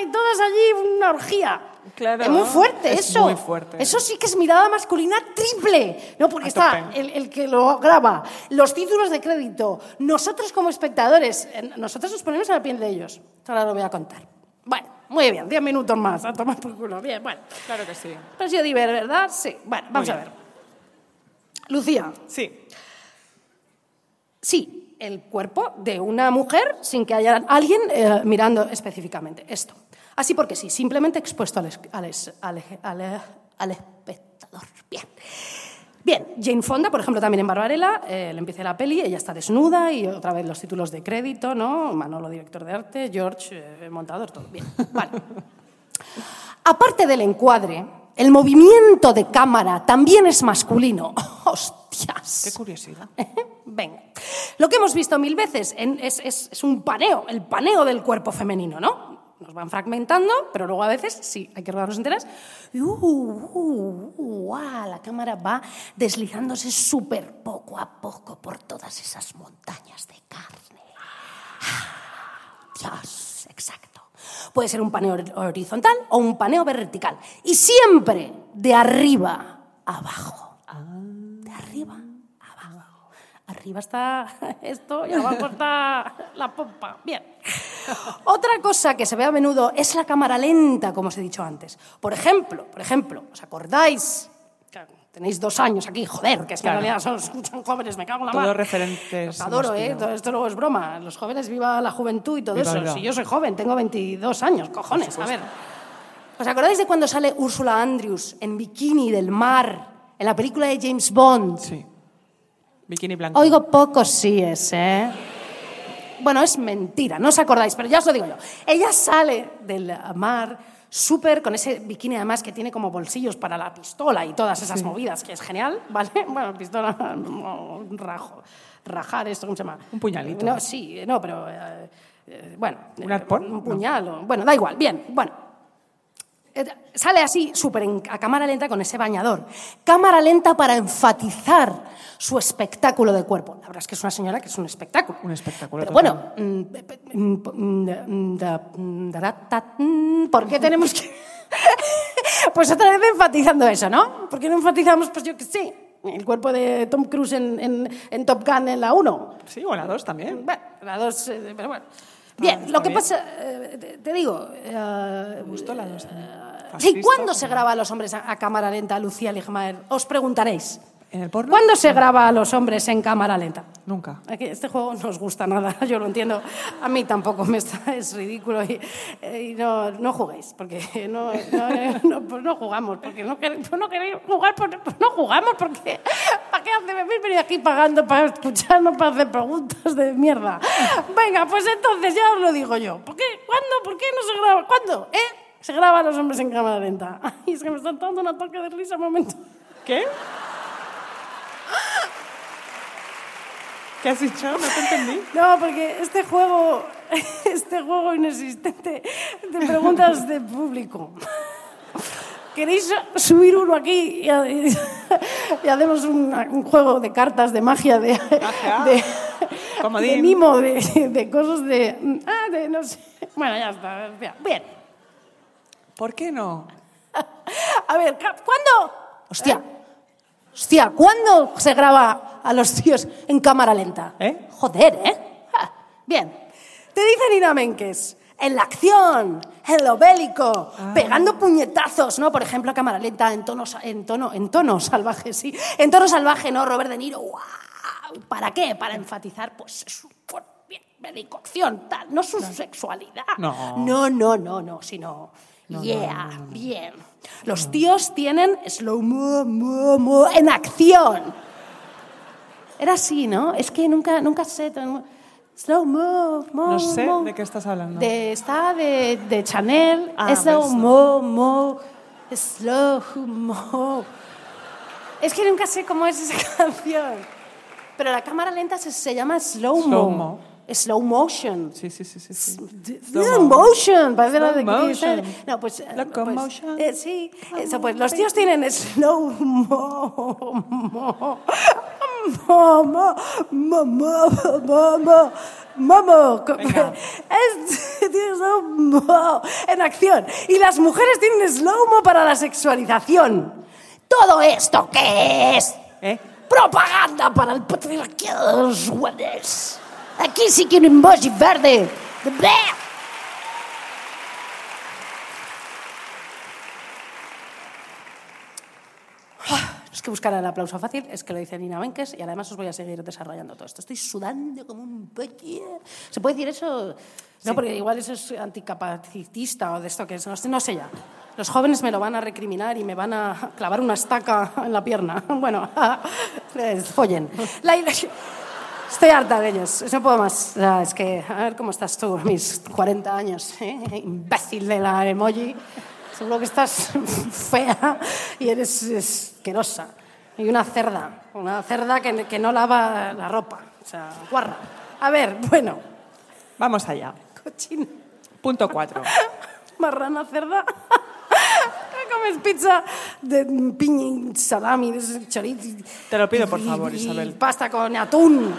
y todas allí una orgía. Claro, es muy fuerte es eso. muy fuerte. Eso sí que es mirada masculina triple. No, porque está el, el que lo graba, los títulos de crédito, nosotros como espectadores, nosotros nos ponemos a la piel de ellos. Ahora lo voy a contar. Bueno, muy bien, 10 minutos más, a tomar por culo. Bien, bueno. Claro que sí. Ha sido diver, ¿verdad? Sí. Bueno, vamos a ver. Lucía, Sí. sí, el cuerpo de una mujer sin que haya alguien eh, mirando específicamente esto. Así porque sí, simplemente expuesto al, es- al es- al eje- al al espectador. Bien. Bien, Jane Fonda, por ejemplo, también en Barbarella, eh, le empieza la peli, ella está desnuda y otra vez los títulos de crédito, ¿no? Manolo, director de arte, George, eh, montador, todo bien. Vale. (laughs) Aparte del encuadre, el movimiento de cámara también es masculino. (laughs) ¡Hostias! Qué curiosidad. (laughs) Venga. Lo que hemos visto mil veces en- es, es- es un paneo, el paneo del cuerpo femenino, ¿no? Nos van fragmentando, pero luego a veces sí, hay que rodarlos enteras. Y, uh, uh, uh, la cámara va deslizándose súper poco a poco por todas esas montañas de carne. Ah, Dios, exacto. Puede ser un paneo hor- horizontal o un paneo vertical. Y siempre de arriba abajo. De arriba. Arriba está (laughs) esto y abajo está (laughs) la pompa. Bien. Otra cosa que se ve a menudo es la cámara lenta, como os he dicho antes. Por ejemplo, por ejemplo, ¿os acordáis? Tenéis dos años aquí, joder, que es que Claro. en realidad son, son jóvenes, me cago en la Todos mar. referentes Los adoro, ¿eh? Todo esto luego es broma. Los jóvenes, viva la juventud y todo Viva, eso. Si yo soy joven, tengo 22 años, cojones, a ver. ¿Os acordáis de cuando sale Úrsula Andrews en bikini del mar en la película de James Bond? Sí. Bikini blanco. Oigo pocos síes, ¿eh? Bueno, es mentira, no os acordáis, pero ya os lo digo yo. Ella sale del mar súper con ese bikini además que tiene como bolsillos para la pistola y todas esas movidas, que es genial, (laughs) ¿vale? Bueno, pistola, no, un rajo, rajar esto, ¿cómo se llama? Un puñalito. No, sí, no, pero... eh, eh, bueno. ¿Un eh, arpón? Un puñal, o- bueno, da igual, bien, bueno. Eh, Sale así, súper en- a cámara lenta con ese bañador. Cámara lenta para enfatizar su espectáculo de cuerpo. La verdad es que es una señora que es un espectáculo. Un espectáculo Pero total. bueno, ¿por qué tenemos que...? (laughs) pues otra vez enfatizando eso, ¿no? ¿Por qué no enfatizamos, pues yo qué sé, el cuerpo de Tom Cruise en, en- en Top Gun en la 1? Sí, o la dos también. Bueno, la 2, pero bueno. Bien, está lo que pasa, eh, te, digo... eh, Me gustó la dos Fascista, ¿cuándo se graba a los hombres a, a cámara lenta, Lucía Ligmaer? Os preguntaréis. ¿En el porno? ¿Cuándo se graba a los hombres en cámara lenta? Nunca. Este juego no os gusta nada, (laughs) yo lo entiendo. A mí tampoco me está, es ridículo y, eh, y no, no juguéis, porque no, no, (laughs) no, pues no jugamos, porque no, queréis, pues no queréis jugar, pues pues no jugamos, porque ¿para qué hace? Me habéis venido aquí pagando para escucharnos, para hacer preguntas de mierda. Venga, pues entonces ya os lo digo yo. ¿Por qué? ¿Cuándo? ¿Por qué no se graba? ¿Cuándo? ¿Eh? Se graba a los hombres en cámara lenta. (laughs) Ay, es que me están dando un ataque de risa un momento. ¿Qué? ¿Qué has dicho? No te entendí. No, porque este juego, (laughs) este juego inexistente de preguntas de público. ¿Queréis subir uno aquí y, y hacemos un, un juego de cartas, de magia, de, Magia. de, de mimo, de, de cosas de... Ah, de no sé. Bueno, ya está. Bien. ¿Por qué no? (laughs) A ver, ¿cuándo? Hostia. Hostia, ¿cuándo se graba a los tíos en cámara lenta? ¿Eh? Joder, ¿eh? Ah, Bien. Te dice Nina Menkes, en la acción, en lo bélico, pegando puñetazos, ¿no? Por ejemplo, a cámara lenta, en tono, en tono, en tono salvaje, sí. En tono salvaje, ¿no? Robert De Niro, ¡guau! ¿Para qué? Para enfatizar, pues, su cuerpo, bien, bélico, acción, tal, no su sexualidad. No. No, no, no, no, sino... yeah, bien. Los tíos tienen slow mo, mo, mo en acción. Era así, ¿no? Es que nunca, nunca sé. Slow mo, mo, No sé mo. de qué estás hablando. De, está de, de Chanel. Ah, slow ves. mo, mo, slow mo. Es que nunca sé cómo es esa (laughs) canción. Pero la cámara lenta se, se llama slow mo. Slow mo slow motion. Sí, sí, sí. sí. Slow motion. Parece slow la motion. No, pues, eh, pues eh, sí, eso, pues los tíos tienen (laughs) slow mo, mo, mo, mo, mo, mo, mo Momo, es, slow mo en acción. Y las mujeres tienen slow-mo para la sexualización. ¿Todo esto qué es? ¿Eh? Propaganda para el patriarcado de los. Aquí sí que un emoji verde. Ah, Es que buscar el aplauso fácil, es que lo dice Nina Menkes y además os voy a seguir desarrollando todo esto. Estoy sudando como un pollo. ¿Se puede decir eso? No, porque igual eso es anticapacitista o de esto que es, no sé, no sé ya. Los jóvenes me lo van a recriminar y me van a clavar una estaca en la pierna. (laughs) Bueno, (laughs) follen. La- la- estoy harta de ellos, no puedo más. O sea, es que, a ver cómo estás tú, a mis 40 años, ¿eh? imbécil de la emoji. Seguro que estás (laughs) fea y eres asquerosa. Y una cerda, una cerda que, que no lava la ropa. O sea, guarra. A ver, bueno, Vamos allá. cochina, Punto 4. (laughs) marrana cerda. ¿Qué (laughs) comes pizza de piña y salami, de chorizo? Te lo pido, por y- favor, y Isabel. pasta con atún.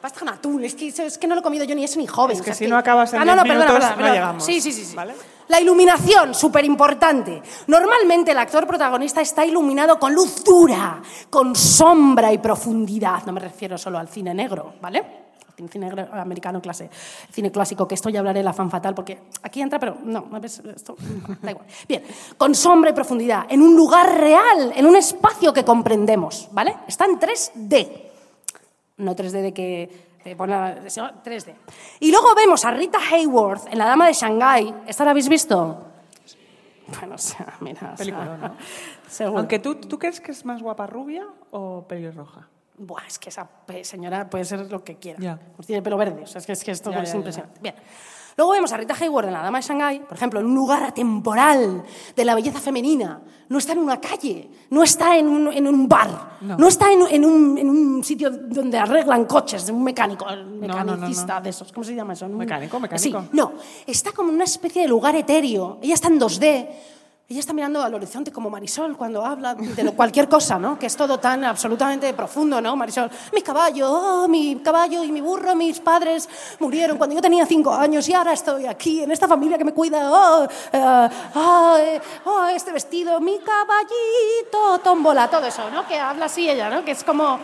Pasta con atún, es que, es que no lo he comido yo ni eso ni joven. Es o que sea, si no acabas en Ah, no, 10 no, perdona, minutos, perdona, no perdona. llegamos, Sí, sí, sí. sí. ¿vale? La iluminación, súper importante. Normalmente el actor protagonista está iluminado con luz dura, con sombra y profundidad. No me refiero solo al cine negro, ¿vale? Al Cine negro americano clase, cine clásico, que esto ya hablaré de la fan fatal, porque aquí entra, pero no, ¿no ves? Esto, (laughs) da igual. Bien, con sombra y profundidad, en un lugar real, en un espacio que comprendemos, ¿vale? Está en 3D. No 3D de que te pone la- sino 3D. Y luego vemos a Rita Hayworth en La Dama de Shanghái. ¿Esta la habéis visto? Bueno, o sea, mira. o sea, Peliculón, ¿no? (laughs) seguro. Aunque tú, ¿tú crees que es más guapa rubia o pelirroja? Buah, es que esa señora puede ser lo que quiera. Pues tiene pelo verde, o sea, es que, es que esto Ya, es impresionante. Bien. Luego vemos a Rita Hayworth en La Dama de Shanghái, por ejemplo, en un lugar atemporal de la belleza femenina. No está en una calle, no está en un, en un bar, no, No. está en, en un, en un sitio donde arreglan coches, un mecánico, un no, no, mecanicista no. de esos. ¿Cómo se llama eso? Un- Mecánico, mecánico. Sí, no, está como en una especie de lugar etéreo. Ella está en 2D, Ella está mirando al horizonte como Marisol cuando habla de lo- cualquier cosa, ¿no? Que es todo tan absolutamente profundo, ¿no? Marisol, mi caballo, oh, mi caballo y mi burro, mis padres murieron cuando yo tenía cinco años y ahora estoy aquí en esta familia que me cuida. Oh, eh, oh, eh, oh, este vestido, mi caballito, tómbola, todo eso, ¿no? Que habla así ella, ¿no? Que es como,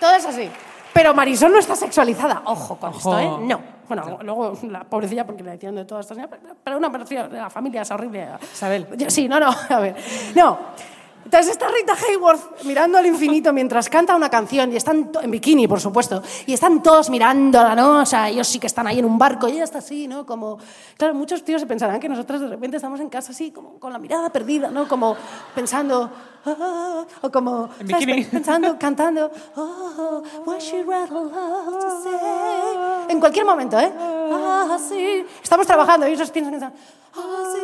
todo es así. Pero Marisol no está sexualizada. Ojo con esto, ¿eh? No. Bueno, luego la pobrecilla, porque le decían de todas estas pero- una persona de la familia es horrible. Isabel. Sí, no, no, a ver. No. Entonces está Rita Hayworth mirando al infinito mientras canta una canción y están en bikini, por supuesto, y están todos mirándola, ¿no? O sea, ellos sí que están ahí en un barco y ella está así, ¿no? Como, claro, muchos tíos se pensarán que nosotros de repente estamos en casa así, como con la mirada perdida, ¿no? Como pensando, "Ah", o como, En bikini. (laughs) Pensando, cantando, oh, what she rather love to say. En cualquier momento, ¿eh? Ah, sí. Estamos trabajando y ellos piensan que están, "Ah, sí,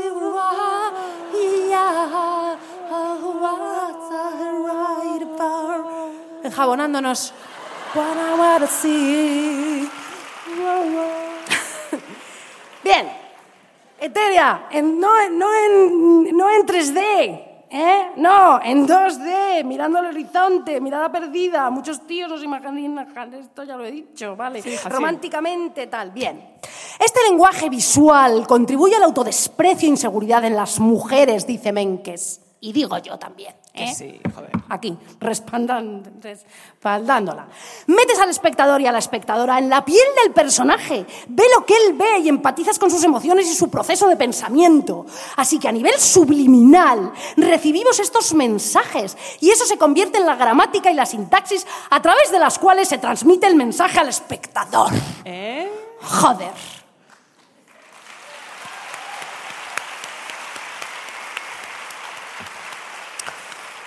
ah, yeah, ah, what's I right about?" Enjabonándonos. Bien. Eteria, en- no, en- no, en, no en 3D, ¿eh? No, en 2D, mirando al horizonte, mirada perdida. Muchos tíos os imaginan, esto ya lo he dicho, ¿vale? sí. Románticamente, tal. Bien. Este lenguaje visual contribuye al autodesprecio e inseguridad en las mujeres, dice Menkes. Y digo yo también. ¿eh? Sí, joder. aquí, respaldándola. Metes al espectador y a la espectadora en la piel del personaje, ve lo que él ve y empatizas con sus emociones y su proceso de pensamiento. Así que a nivel subliminal recibimos estos mensajes y eso se convierte en la gramática y la sintaxis a través de las cuales se transmite el mensaje al espectador. ¿Eh? Joder.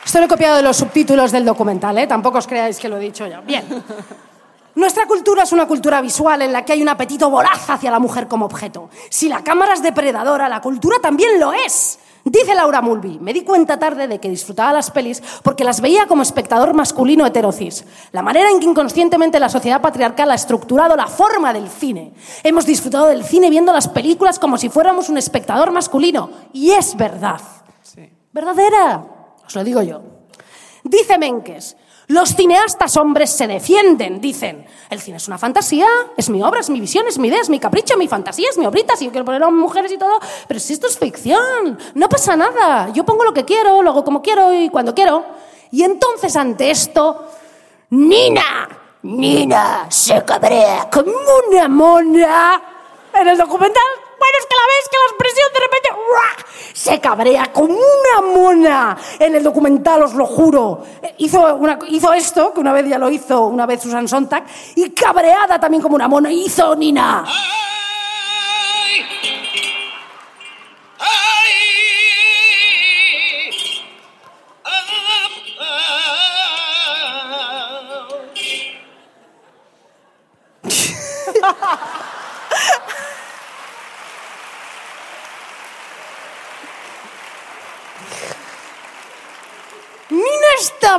Esto lo he copiado de los subtítulos del documental, ¿eh? Tampoco os creáis que lo he dicho yo. Bien. Nuestra cultura es una cultura visual en la que hay un apetito voraz hacia la mujer como objeto. Si la cámara es depredadora, la cultura también lo es. Dice Laura Mulvey, me di cuenta tarde de que disfrutaba las pelis porque las veía como espectador masculino heterocis. La manera en que inconscientemente la sociedad patriarcal ha estructurado la forma del cine. Hemos disfrutado del cine viendo las películas como si fuéramos un espectador masculino. Y es verdad. Sí. ¿Verdadera? Os lo digo yo. Dice Menkes, los cineastas hombres se defienden, dicen. El cine es una fantasía, es mi obra, es mi visión, es mi idea, es mi capricho, mi fantasía, es mi obrita, si yo quiero poner a mujeres y todo, pero si esto es ficción, no pasa nada. Yo pongo lo que quiero, lo hago como quiero y cuando quiero. Y entonces ante esto, Nina, Nina se cabrea como una mona en el documental. Bueno, es que la ves que la expresión de repente ¡ruah! se cabrea como una mona en el documental, os lo juro. Eh, Hizo, hizo esto, que una vez ya lo hizo, una vez Susan Sontag, y cabreada también como una mona hizo Nina. Nina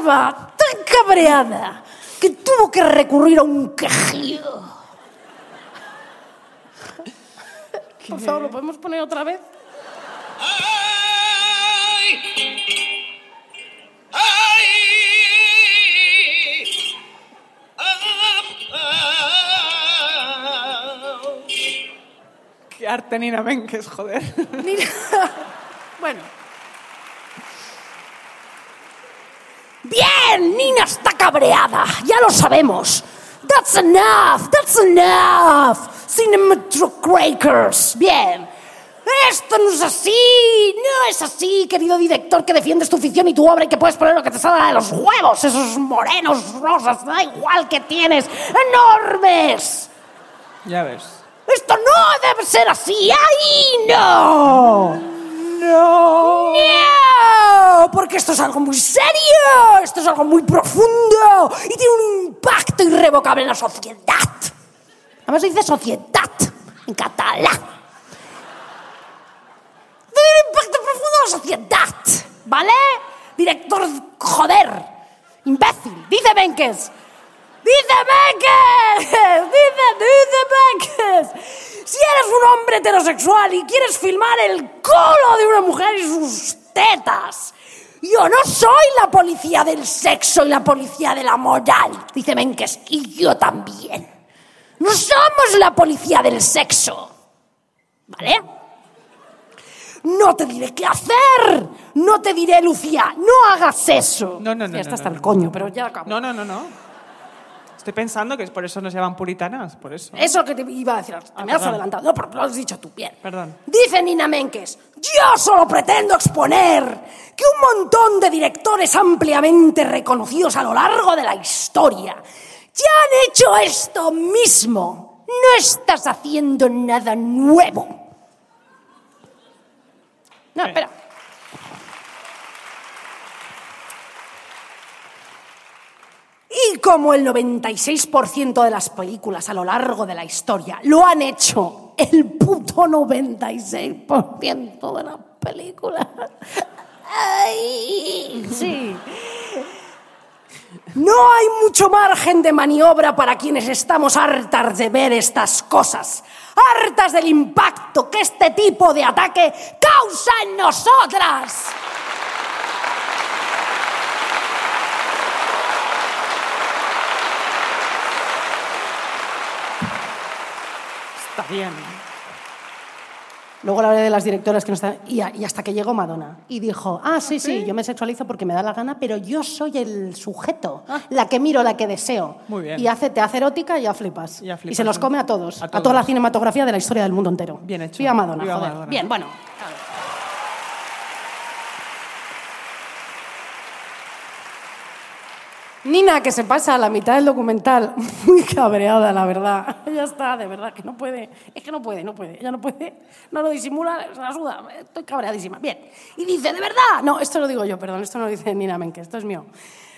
estaba tan cabreada que tuvo que recurrir a un quejido. Por favor, ¿lo podemos poner otra vez? Qué arte Nina Menkes, joder. Nina. (laughs) Bueno. Bien, Nina está cabreada, ya lo sabemos. That's enough, that's enough. Cinematocrakers. Bien. Esto no es así, no es así, querido director que defiendes tu ficción y tu obra y que puedes poner lo que te salga de los huevos, esos morenos rosas, da igual que tienes, enormes. Ya ves. Esto no debe ser así, ahí no. ¡No! ¡No! Porque esto es algo muy serio, esto es algo muy profundo y tiene un impacto irrevocable en la sociedad. Además se dice sociedad en catalán. Tiene un impacto profundo en la sociedad, ¿vale? Director, joder, imbécil, dice Menkes. Dice Menkes, (laughs) dice, dice. Si eres un hombre heterosexual y quieres filmar el culo de una mujer y sus tetas. Yo no soy la policía del sexo y la policía de la moral, dice Menkes, y yo también. No somos la policía del sexo. ¿Vale? No te diré qué hacer. No te diré, Lucía, no hagas eso. No, no, no. Ya está no, hasta no, el coño, pero ya acabo. No, no, no, no. Estoy pensando que es por eso nos llaman puritanas, por eso. Eso que te iba a decir, te Ah, me has perdón. adelantado. No, pero lo has dicho tú bien. Perdón. Dice Nina Menkes, yo solo pretendo exponer que un montón de directores ampliamente reconocidos a lo largo de la historia ya han hecho esto mismo. No estás haciendo nada nuevo. No, espera. Y como el 96% de las películas a lo largo de la historia lo han hecho el puto 96% de las películas. Ay, sí. No hay mucho margen de maniobra para quienes estamos hartas de ver estas cosas, hartas del impacto que este tipo de ataque causa en nosotras. Está bien. Luego le hablé de las directoras que no están. Y, a- y hasta que llegó Madonna. Y dijo: Ah, sí, sí, yo me sexualizo porque me da la gana, pero yo soy el sujeto, la que miro, la que deseo. Ah. Muy bien. Y hace, te hace erótica y ya flipas. Ya flipas, y se los come a todos, A toda la cinematografía de la historia del mundo entero. Bien hecho. Viva Madonna, Viva joder. Madonna. Bien, bueno. Nina, que se pasa a la mitad del documental, (laughs) muy cabreada, la verdad. Ya está, de verdad, que no puede. Es que no puede, no puede. Ella no puede. No lo disimula, se la suda. Estoy cabreadísima. Bien. Y dice, ¿de verdad? No, esto lo digo yo, perdón. Esto no lo dice Nina Menke, esto es mío.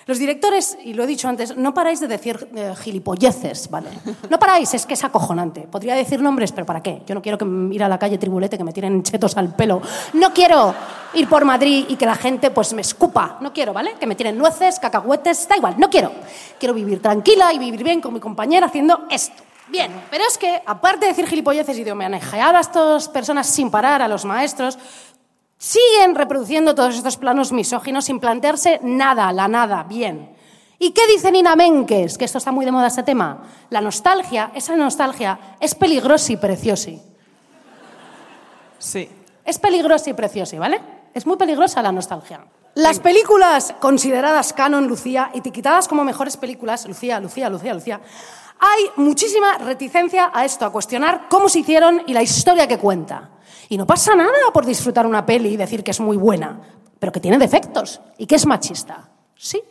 Los directores, y lo he dicho antes, no paráis de decir eh, gilipolleces, ¿vale? No paráis, es que es acojonante. Podría decir nombres, pero ¿para qué? Yo no quiero que ir a la calle Tribulete, que me tiren chetos al pelo. No quiero ir por Madrid y que la gente pues me escupa. No quiero, ¿vale? Que me tiren nueces, cacahuetes, da igual, no quiero. Quiero vivir tranquila y vivir bien con mi compañera haciendo esto. Bien, pero es que, aparte de decir gilipolleces y de homenajear a estas personas sin parar, a los maestros, siguen reproduciendo todos estos planos misóginos sin plantearse nada, la nada, bien. ¿Y qué dice Nina Menkes? Que esto está muy de moda este tema. La nostalgia, esa nostalgia, es peligrosa y preciosa. Sí. Es peligrosa y preciosa, ¿vale? Es muy peligrosa la nostalgia. Las películas consideradas canon, Lucía, etiquetadas como mejores películas, Lucía, Lucía, Lucía, Lucía, hay muchísima reticencia a esto, a cuestionar cómo se hicieron y la historia que cuenta. Y no pasa nada por disfrutar una peli y decir que es muy buena, pero que tiene defectos y que es machista. Sí.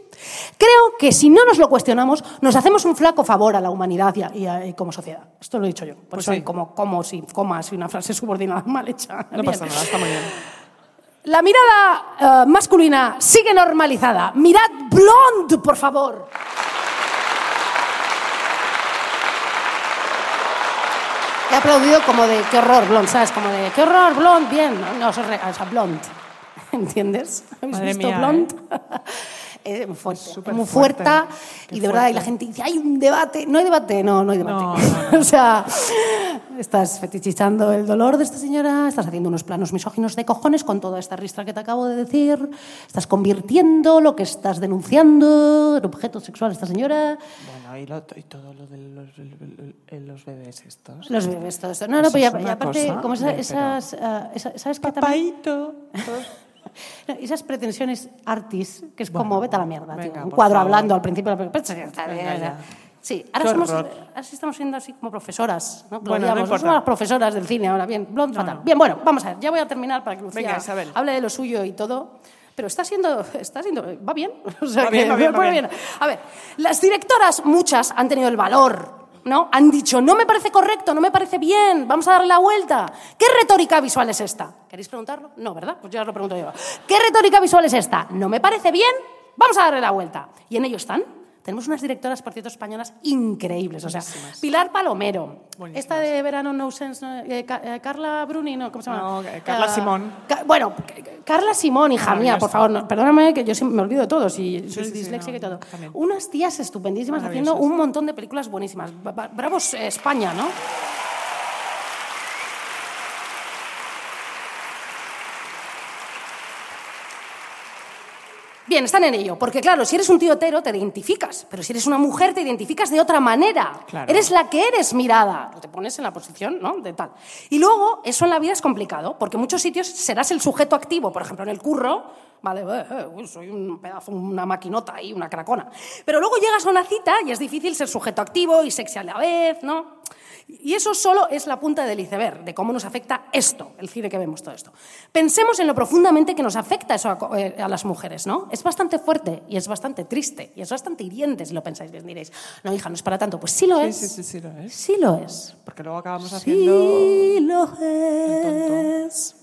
Creo que si no nos lo cuestionamos, nos hacemos un flaco favor a la humanidad y, a- y a- y como sociedad. Esto lo he dicho yo. Por Pues eso sí. como, como, si, comas y una frase subordinada mal hecha. No Bien. pasa nada, muy bien. La mirada eh, masculina sigue normalizada. Mirad Blonde, por favor. He aplaudido como de qué horror, Blonde, ¿sabes? Como de qué horror, Blonde, bien. No, no, o sea, Blonde. (laughs) ¿Entiendes? ¿Habéis Madre visto mía, Blonde? Es muy fuerte, súper muy fuerte. fuerte. Y de verdad, y la fuerte. gente dice, hay un debate. No hay debate, no, no hay debate. No, (laughs) no, o sea, estás fetichizando el dolor de esta señora, estás haciendo unos planos misóginos de cojones con toda esta ristra que te acabo de decir, estás convirtiendo lo que estás denunciando en objeto sexual esta señora. Bueno, y, lo- y todo lo de los, los bebés estos. Los bebés, todo esto. No, no, pero ya- es una y aparte, como esa- esas, ah, esa- ¿sabes qué también? Papaito. (laughs) No, Esas pretensiones artis, que es como, vete a la mierda, tío. venga, Un por cuadro favor. hablando al principio bien, Venga. Sí, ahora, somos, ahora sí estamos siendo así como profesoras. ¿no? Bueno, no Odiamos, importa. somos las profesoras del cine ahora, bien, blond, fatal. Bien, bueno, vamos a ver, ya voy a terminar para que Lucía Venga, hable de lo suyo y todo. Pero está siendo, está siendo, va bien. (laughs) O sea, Va bien, que va bien, (laughs) va pone bien. A ver, las directoras, muchas, han tenido el valor, ¿no? Han dicho, no me parece correcto, no me parece bien, vamos a darle la vuelta. ¿Qué retórica visual es esta? ¿Queréis preguntarlo? No, ¿verdad? Pues ya os lo pregunto yo. ¿Qué retórica visual es esta? ¿No me parece bien? Vamos a darle la vuelta. Y en ello están. Tenemos unas directoras, por cierto, españolas increíbles. O sea, Pilar Palomero, Buenísimas. esta de Verano No Sense, ¿no? Eh, eh, Carla Bruni, ¿no? ¿Cómo se llama? No, eh, Carla Ah, Simón. Ca- bueno, Carla Simón, hija mía, por favor, no- perdóname que yo siempre me olvido de todos y soy sí, sí, disléxica no, y todo. también. Unas tías estupendísimas haciendo un montón de películas buenísimas. Bravos eh, España, ¿no? Bien, están en ello, porque claro, si eres un tío hetero te identificas, pero si eres una mujer te identificas de otra manera. Claro. Eres la que eres mirada, te pones en la posición, ¿no? De tal. Y luego, eso en la vida es complicado, porque en muchos sitios serás el sujeto activo, por ejemplo, en el curro, vale, eh, eh, soy un pedazo, una maquinota y una cracona. Pero luego llegas a una cita y es difícil ser sujeto activo y sexy a la vez, ¿no? Y eso solo es la punta del iceberg, de cómo nos afecta esto, el cine que vemos, todo esto. Pensemos en lo profundamente que nos afecta eso a, eh, a las mujeres, ¿no? Es bastante fuerte y es bastante triste y es bastante hiriente si lo pensáis bien. Diréis, no, hija, no es para tanto. Pues sí lo Sí, es. sí, sí, sí lo es. Sí lo es. Porque luego acabamos haciendo... Sí lo es.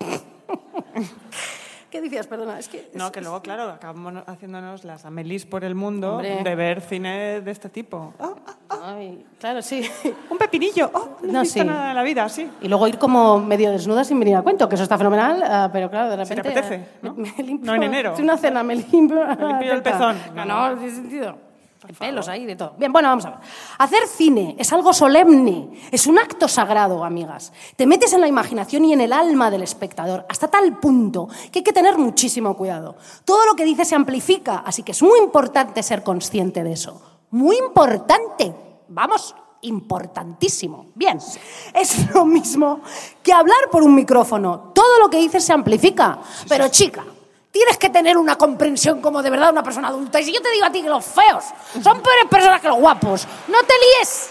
(laughs) ¿Qué decías? Perdona, es que... No, que luego, claro, acabamos haciéndonos las Amelis por el mundo Hombre. de ver cine de este tipo. Ah, ah, Ay, claro, sí. (laughs) un pepinillo. Oh, no, No, he visto sí. nada en la vida, sí. Y luego ir como medio desnuda sin venir a cuento, que eso está fenomenal, pero claro, de Si te repente... apetece, ¿no? (laughs) Me, me limpio, No en enero. (laughs) Es una cena, me limpio... Me limpio el pezón. No, no, no tiene sentido. Hay pelos ahí, de todo. Bien, bueno, vamos a ver. Hacer cine es algo solemne, es un acto sagrado, amigas. Te metes en la imaginación y en el alma del espectador, hasta tal punto que hay que tener muchísimo cuidado. Todo lo que dices se amplifica, así que es muy importante ser consciente de eso. Muy importante. Vamos, importantísimo. Bien, es lo mismo que hablar por un micrófono. Todo lo que dices se amplifica. Pero chica, tienes que tener una comprensión como de verdad una persona adulta. Y si yo te digo a ti que los feos son peores personas que los guapos, no te líes.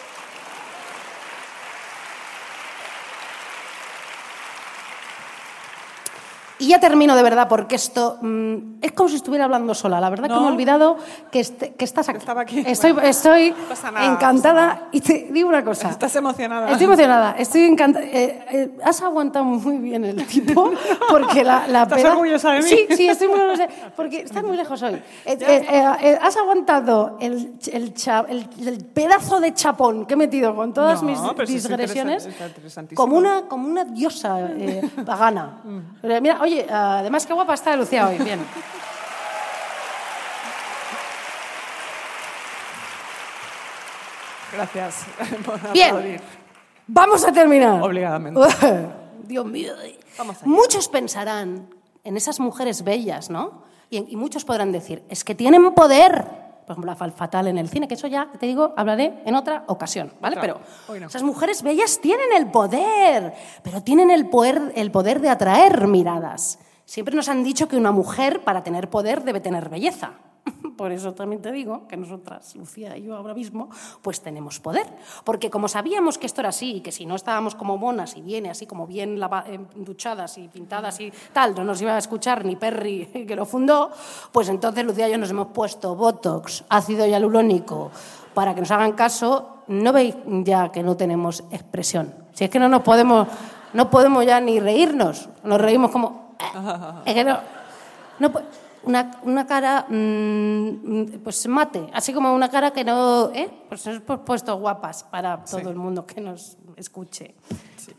Y ya termino de verdad, porque esto mm, es como si estuviera hablando sola. La verdad que No. me he olvidado que, este- que estás aquí. estaba aquí. Estoy, estoy pasa nada, encantada. Y te digo una cosa. Estás emocionada. Estoy emocionada, estoy encantada. Eh, eh, has aguantado muy bien el tipo, (laughs) porque la, la ¿Estás peda- orgullosa de mí? Sí, sí, estoy muy orgullosa, porque estás muy lejos hoy. (laughs) Eh, eh, eh, eh, has aguantado el, el, cha- el- el pedazo de chapón que he metido con todas mis pero sí es digresiones interesante, está interesantísimo. como una, como una diosa (laughs) pagana. Pero mira, oye, además qué guapa está Lucía hoy, bien. Gracias Bien, vamos a terminar. Obligadamente. (laughs) Dios mío. Vamos allá. Muchos pensarán en esas mujeres bellas, ¿no? Y, y muchos podrán decir, es que tienen poder. Por ejemplo, la fal fatal en el cine, que eso ya, te digo, hablaré en otra ocasión, ¿vale? Pero no. esas mujeres bellas tienen el poder, pero tienen el poder, el poder de atraer miradas. Siempre nos han dicho que una mujer, para tener poder, debe tener belleza. (laughs) Por eso también te digo que nosotras, Lucía y yo ahora mismo, pues tenemos poder. Porque como sabíamos que esto era así, y que si no estábamos como monas y viene así como bien lava- eh, duchadas y pintadas y tal, no nos iba a escuchar ni Perry, (laughs) que lo fundó, pues entonces Lucía y yo nos hemos puesto Botox, ácido hialurónico, para que nos hagan caso. No veis ya que no tenemos expresión. Si es que no nos podemos, no podemos ya ni reírnos, nos reímos como... (laughs) Es que no, no una, una cara, mm, pues mate, así como una cara que no, ¿eh? Pues hemos pu- puesto guapas para todo el mundo que nos escuche.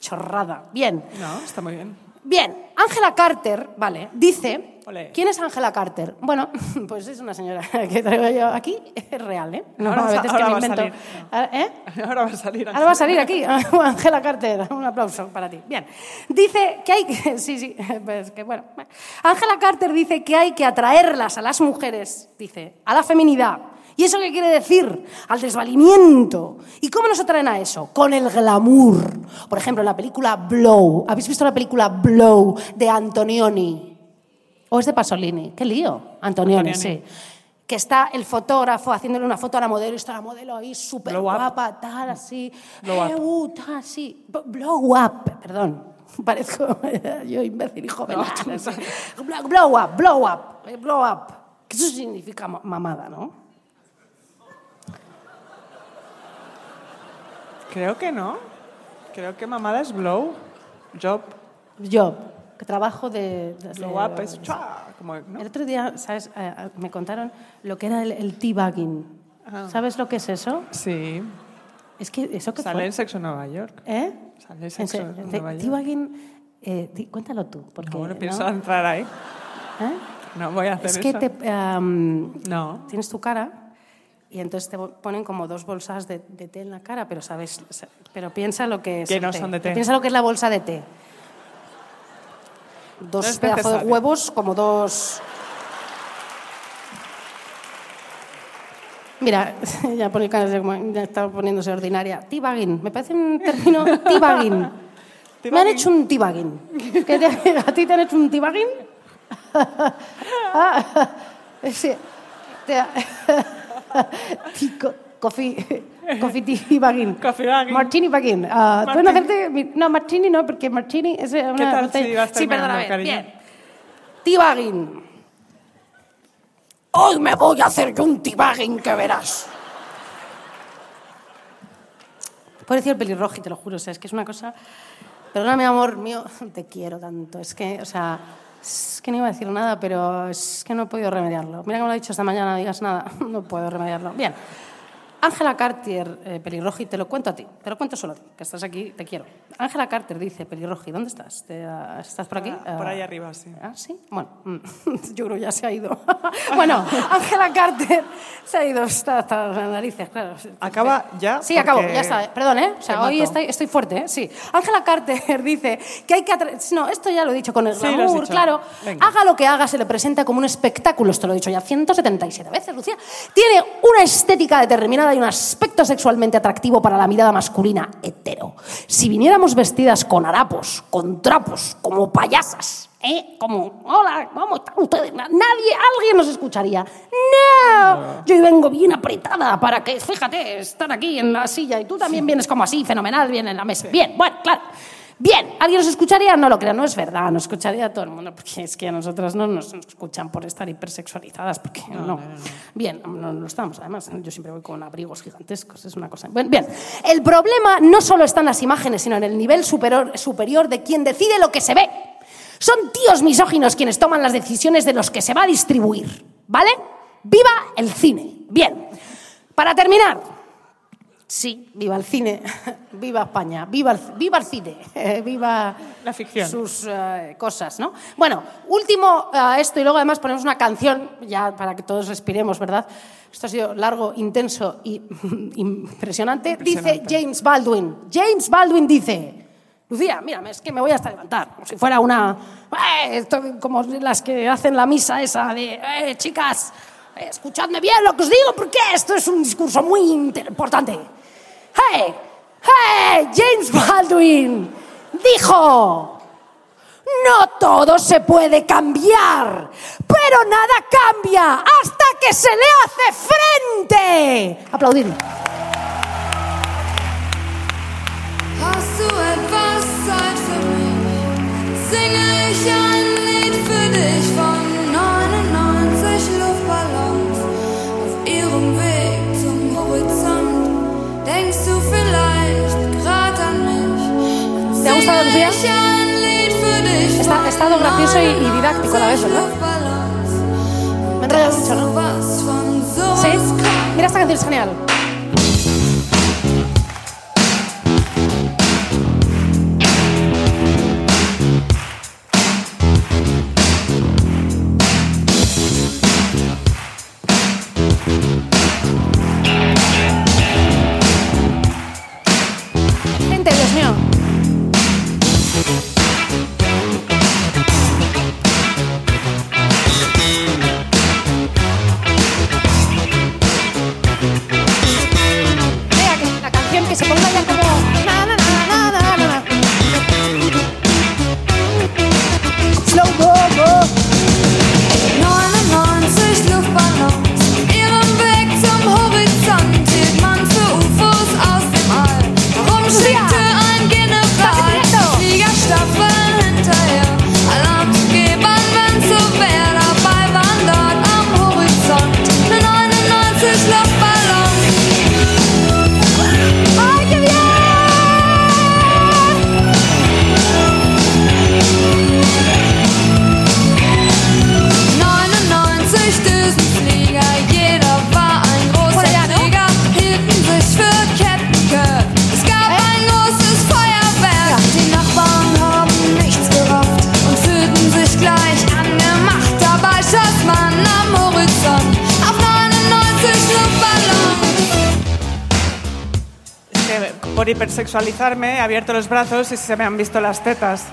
Chorrada. Bien. No, está muy bien. Bien, Angela Carter, vale, dice. ¿Quién es Angela Carter? Bueno, (laughs) pues es una señora (laughs) que traigo yo aquí, es real, ¿eh? No, Ahora a veces ahora que me va a invento. salir. Ah, ¿Eh? Ahora va a salir. Ahora va a salir aquí, (laughs) Angela Carter, un aplauso para ti. Bien, dice que hay que, sí, sí, pues que bueno. Angela Carter dice que hay que atraerlas a las mujeres, dice, a la feminidad. ¿Y eso qué quiere decir? Al desvalimiento. ¿Y cómo nos atraen a eso? Con el glamour. Por ejemplo, en la película Blow. ¿Habéis visto la película Blow de Antonioni? ¿O es de Pasolini? ¿Qué lío? Antonioni, Antonioni. sí. Que está el fotógrafo haciéndole una foto a la modelo y está la modelo ahí súper guapa, tal, así. Blow up. Eh, uh, tal, sí. B- Blow up, perdón. (laughs) Parezco (laughs) yo imbécil y joven. (laughs) Blow, up, blow up, eh, blow up. Que eso significa ma- mamada, ¿no? Creo que no. Creo que mamada es blow. Job. Que trabajo de... de- Blow up es chua, como, ¿no? El otro día, ¿sabes? Eh, eh, me contaron lo que era el, el teabagging. ¿Sabes lo que es eso? Sí. Es que eso que Sale fue. en Sexo en Nueva York. ¿Eh? Sale En Sexo en Nueva York. teabagging, eh, di- cuéntalo tú, porque... No, no pienso entrar ahí. ¿Eh? No voy a hacer Es que eso. te, em, No. tienes tu cara y entonces te ponen como dos bolsas de, té en la cara, pero sabes, pero piensa lo que es. Que no son de té. Piensa lo que es la bolsa de té. Dos pedazos de huevos como dos. Mira, (laughs) ya, pone, ya está poniéndose ordinaria. T-bagging, me parece un término (laughs) T-bagging. Me han hecho un T-bagging. ¿A ti te han hecho un T-bagging? (laughs) ah, sí. (laughs) Co- Coffee, coffee teabagging. Coffee bagging. Martini bagging. Ah, ¿Pueden Martini. hacerte mi- No, martini no, porque martini es una ¿Qué tal si vas Sí, perdóname. cariño? Bien. Teabagging. Hoy me voy a hacer yo un teabagging que verás. Decir el pelirrojo, y te lo juro, o sea, es que es una cosa... Perdóname, amor mío, (laughs) te quiero tanto. Es que, o sea, es que no iba a decir nada, pero es que no he podido remediarlo. Mira como lo he dicho esta mañana, no digas nada, (laughs) no puedo remediarlo. Bien. Ángela Cartier, eh, pelirroji, te lo cuento a ti, te lo cuento solo a ti, que estás aquí, te quiero. Ángela Carter dice, pelirroji, ¿dónde estás? ¿Te, ah, ¿Estás por aquí? Ah, por Ah, ahí arriba, sí. ¿Ah, sí? Bueno, mm, (laughs) yo creo que ya se ha ido. (laughs) bueno, Ángela Carter se ha ido hasta, hasta las narices, claro. Acaba ya. Sí, acabo, ya está. Perdón, ¿eh? O sea, hoy estoy, estoy fuerte, ¿eh? Sí. Ángela Carter (laughs) dice que hay que... No, esto ya lo he dicho con el Sí, glamour, claro. Venga. Haga lo que haga, se le presenta como un espectáculo. Esto lo he dicho ya 177 veces, Lucía. Tiene una estética determinada un aspecto sexualmente atractivo para la mirada masculina hetero. Si viniéramos vestidas con harapos, con trapos, como payasas, ¿eh? Como, hola, ¿cómo están ustedes? Na- Nadie, alguien nos escucharía. ¡No! Yo vengo bien apretada para que, fíjate, estar aquí en la silla y tú también vienes como así, fenomenal, bien en la mesa. Bien, bueno, claro. Bien, ¿alguien nos escucharía? No lo crean, no es verdad, nos escucharía todo el mundo, porque es que a nosotras no nos escuchan por estar hipersexualizadas, porque no. Bien, no lo estamos, además, yo siempre voy con abrigos gigantescos, es una cosa. Bien, bien, el problema no solo está en las imágenes, sino en el nivel superior, superior de quien decide lo que se ve. Son tíos misóginos quienes toman las decisiones de los que se va a distribuir, ¿vale? ¡Viva el cine! Bien, para terminar, Sí, viva el cine, (laughs) viva España, viva el, viva el cine, (laughs) viva La ficción. sus eh, cosas, ¿no? Bueno, último a esto y luego además ponemos una canción ya para que todos respiremos, ¿verdad? Esto ha sido largo, intenso y (laughs) impresionante. Dice. James Baldwin. James Baldwin dice, Lucía, mírame, es que me voy hasta levantar, como si fuera una... eh, esto como las que hacen la misa esa de, eh, chicas, escuchadme bien lo que os digo porque esto es un discurso muy importante. ¡Hey! ¡Hey! James Baldwin dijo, no todo se puede cambiar, pero nada cambia hasta que se le hace frente. Aplaudir. Hast du etwas Zeit für mich? Singe ich ein Lied Denkst du vielleicht gerade an mich? ¿Te ha gustado, Lucía? Está, estado gracioso y, y, didáctico a la vez, ¿verdad? Me he enrollado mucho, ¿no? Sí. Mira, esta canción es genial. La canción que que por hipersexualizarme he abierto los brazos y se me han visto las tetas.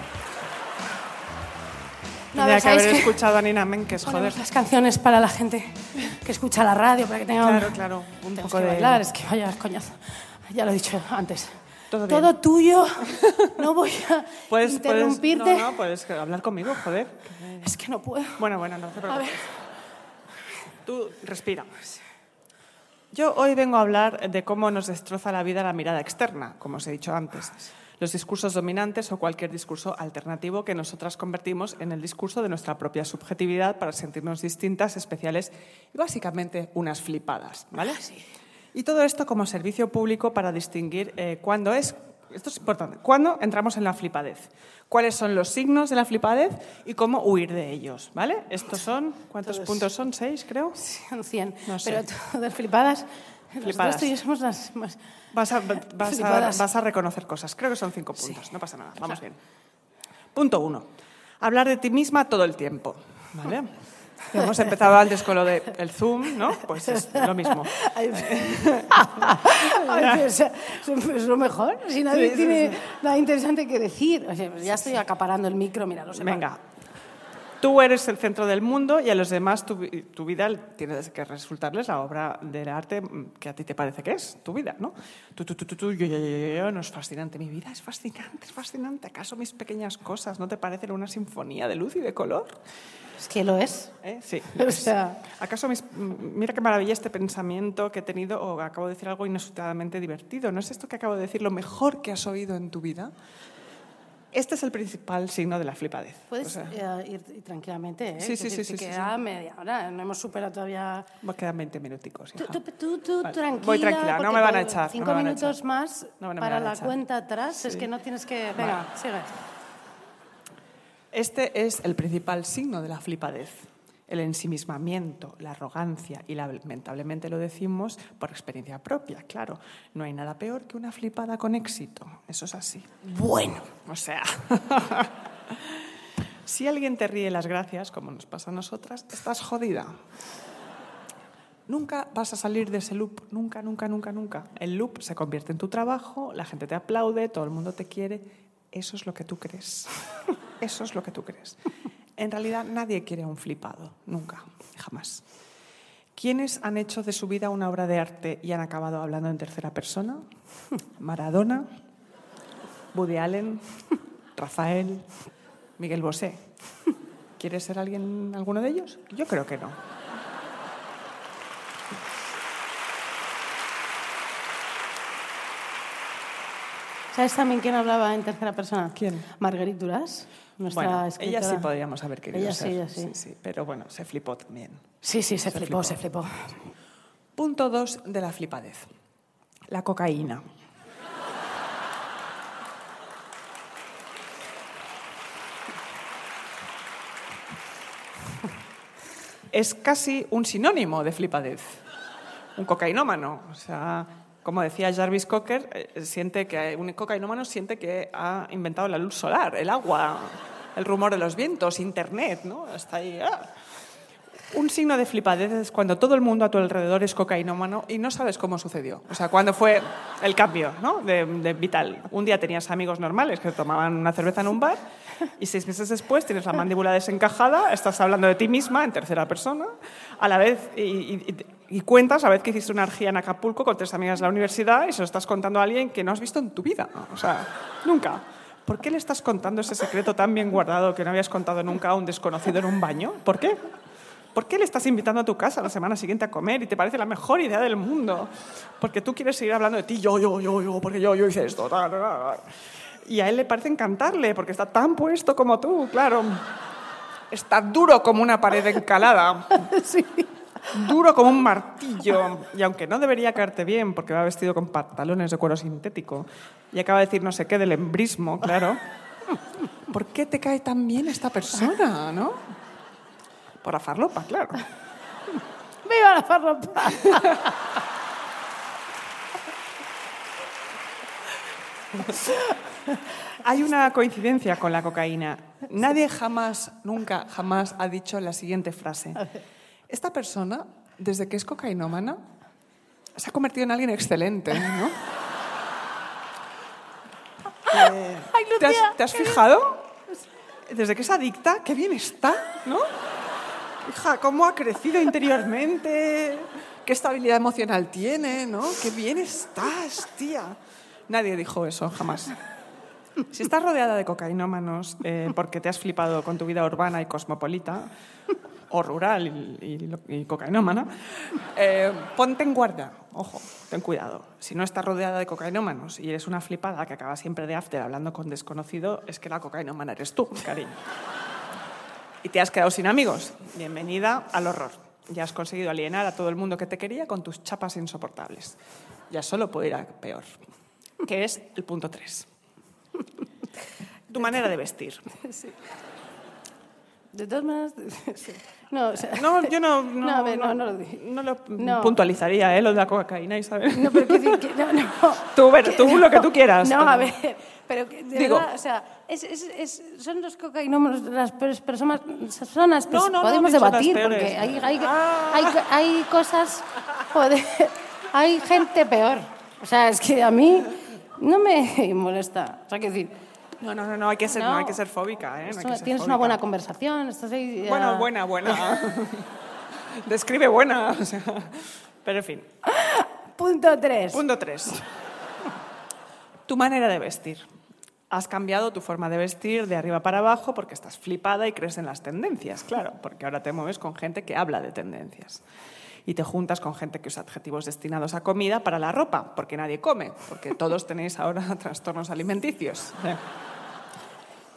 No, a Tendría que haber ¿sabéis qué? escuchado a Nina Menkes, joder. Las canciones para la gente que escucha la radio, para que tengan Claro, claro, un poco que de- bailar, es que vaya coñazo. Ya lo he dicho antes. Todo bien. tuyo. (laughs) No voy a Puedes, interrumpirte. Puedes, no, no, puedes hablar conmigo, joder. Es que no puedo. Bueno, bueno, no te A preocupes. ver. Tú respira. Yo hoy vengo a hablar de cómo nos destroza la vida la mirada externa, como os he dicho antes. Los discursos dominantes o cualquier discurso alternativo que nosotras convertimos en el discurso de nuestra propia subjetividad para sentirnos distintas, especiales y básicamente unas flipadas, ¿vale? Y todo esto como servicio público para distinguir eh, cuándo es, esto es importante, cuándo entramos en la flipadez, cuáles son los signos de la flipadez y cómo huir de ellos, ¿vale? Estos son, ¿cuántos Todos. puntos son? ¿Seis, creo? (laughs) Son 100. No sé. Pero todas flipadas. Flipadas. Nosotros somos las más. Vas a, vas, a, Flipadas. vas a reconocer cosas. Creo que son cinco puntos, no pasa nada. Vamos bien. Punto uno. Hablar de ti misma todo el tiempo. ¿Vale? Hemos empezado antes con lo del Zoom, ¿no? Pues es lo mismo. (laughs) Es, es lo mejor. Si nadie Sí, tiene sí. nada interesante que decir. O sea, pues ya estoy acaparando el micro, mira, lo sé. Venga. Tú eres el centro del mundo y a los demás tu, vi- tu vida tienes que resultarles la obra del arte mm, que a ti te parece que es, tu vida, ¿no? Tú, tú, tú, tú, yo, yo, yo, yo, no es fascinante. Mi vida es fascinante, es fascinante. ¿Acaso mis pequeñas cosas no te parecen una sinfonía de luz y de color? Es que lo es. ¿Eh? Sí. (laughs) O sea, ¿Acaso mis- m- mira qué maravilla este pensamiento que he tenido o acabo de decir algo inesperadamente divertido? ¿No es esto que acabo de decir lo mejor que has oído en tu vida? Este es el principal signo de la flipadez. puedes O sea, eh, ir, ir tranquilamente, ¿eh? Sí, sí, sí, sí, queda media hora, no hemos superado todavía. me quedan 20 minuticos. Tú, hija. tú, tú, tú Vale, tranquila. voy tranquila, no me van a echar, Cinco minutos echar. más No, no me para la cuenta atrás. Es que no tienes que. Venga, sigue. Este es el principal signo de la flipadez. El ensimismamiento, la arrogancia y lamentablemente lo decimos por experiencia propia, claro. No hay nada peor que una flipada con éxito. Eso es así. Bueno. O sea, (laughs) si alguien te ríe las gracias, como nos pasa a nosotras, estás jodida. Nunca vas a salir de ese loop, nunca, nunca, nunca, nunca. El loop se convierte en tu trabajo, la gente te aplaude, todo el mundo te quiere. Eso es lo que tú crees. (laughs) Eso es lo que tú crees. En realidad nadie quiere a un flipado, nunca, jamás. ¿Quiénes han hecho de su vida una obra de arte y han acabado hablando en tercera persona? (laughs) Maradona, Woody Allen, Rafael, Miguel Bosé. ¿Quieres ser alguien, alguno de ellos? Yo creo que no. ¿Sabes también quién hablaba en tercera persona? ¿Quién? Marguerite Duras, nuestra Bueno, escritora. ella sí podríamos haber querido Ella sí, ser. ella sí. Pero bueno, se flipó también. Sí, sí, se, Se flipó, flipó. se flipó. Punto dos de la flipadez. La cocaína. Es casi un sinónimo de flipadez. Un cocainómano. O sea, como decía Jarvis Cocker, eh, siente que un cocainómano siente que ha inventado la luz solar, el agua, el rumor de los vientos, internet, ¿no? Está ahí. ah. Un signo de flipadez es cuando todo el mundo a tu alrededor es cocainómano y no sabes cómo sucedió. O sea, cuándo fue el cambio ¿no? de, de vital. Un día tenías amigos normales que tomaban una cerveza en un bar y seis meses después tienes la mandíbula desencajada, estás hablando de ti misma en tercera persona, a la vez y, y- y cuentas a vez que hiciste una orgía en Acapulco con tres amigas de la universidad y se lo estás contando a alguien que no has visto en tu vida. O sea, nunca. ¿Por qué le estás contando ese secreto tan bien guardado que no habías contado nunca a un desconocido en un baño? ¿Por qué? ¿Por qué le estás invitando a tu casa la semana siguiente a comer y te parece la mejor idea del mundo? Porque tú quieres seguir hablando de ti, yo, yo, yo, yo, porque yo, yo hice esto. ta, ta, ta. Y a él le parece encantarle, porque está tan puesto como tú, claro. Está duro como una pared encalada. (laughs) Duro como un martillo. Y aunque no debería caerte bien, porque va vestido con pantalones de cuero sintético, y acaba de decir no sé qué del embrismo, claro. ¿Por qué te cae tan bien esta persona, no? Por la farlopa, claro. ¡Viva la farropa! Hay una coincidencia con la cocaína. Nadie jamás, nunca, jamás ha dicho la siguiente frase. Esta persona, desde que es cocainómana, se ha convertido en alguien excelente, ¿no? Eh, Ay, ¿Te, Lucía, has, te has fijado? desde que es adicta, qué bien está, ¿no? Hija, cómo ha crecido interiormente, qué estabilidad emocional tiene, ¿no? Qué bien estás, tía. Nadie dijo eso, jamás. Si estás rodeada de cocainómanos eh, porque te has flipado con tu vida urbana y cosmopolita, o rural y, y y cocainómana, eh, ponte en guardia. Ojo, ten cuidado. Si no estás rodeada de cocainómanos y eres una flipada que acaba siempre de after hablando con desconocido, es que la cocainómana eres tú, cariño. Y te has quedado sin amigos. Bienvenida al horror. Ya has conseguido alienar a todo el mundo que te quería con tus chapas insoportables. Ya solo puede ir a peor. Que es el punto 3. Tu manera de vestir. De todas maneras, (laughs) no, o sea, No, yo no, (laughs) no, No, a ver, no, no lo no lo No. puntualizaría, ¿eh? lo de la cocaína, Isabel. no, pero decir que no, no. (laughs) Tú, ver, tú lo que tú quieras. No, pero- a ver, pero que, de Digo- verdad, o sea, es, es, es, son los cocainómanos las peores personas, personas No, no, no, podemos las debatir porque hay, hay, Ah. hay, hay cosas, joder, hay gente peor. O sea, es que a mí no me molesta. O sea, quiero decir, No, no, no, no, hay que ser, no. No. hay que ser fóbica, ¿eh? No hay que ser tienes una fóbica. buena conversación, estás ahí... Bueno, buena, buena. (laughs) Describe buena. (laughs) o sea, pero en fin. Punto tres. Punto 3. Tu manera de vestir. Has cambiado tu forma de vestir de arriba para abajo porque estás flipada y crees en las tendencias, claro, porque ahora te mueves con gente que habla de tendencias. Y te juntas con gente que usa adjetivos destinados a comida para la ropa, porque nadie come, porque todos tenéis ahora (laughs) trastornos alimenticios.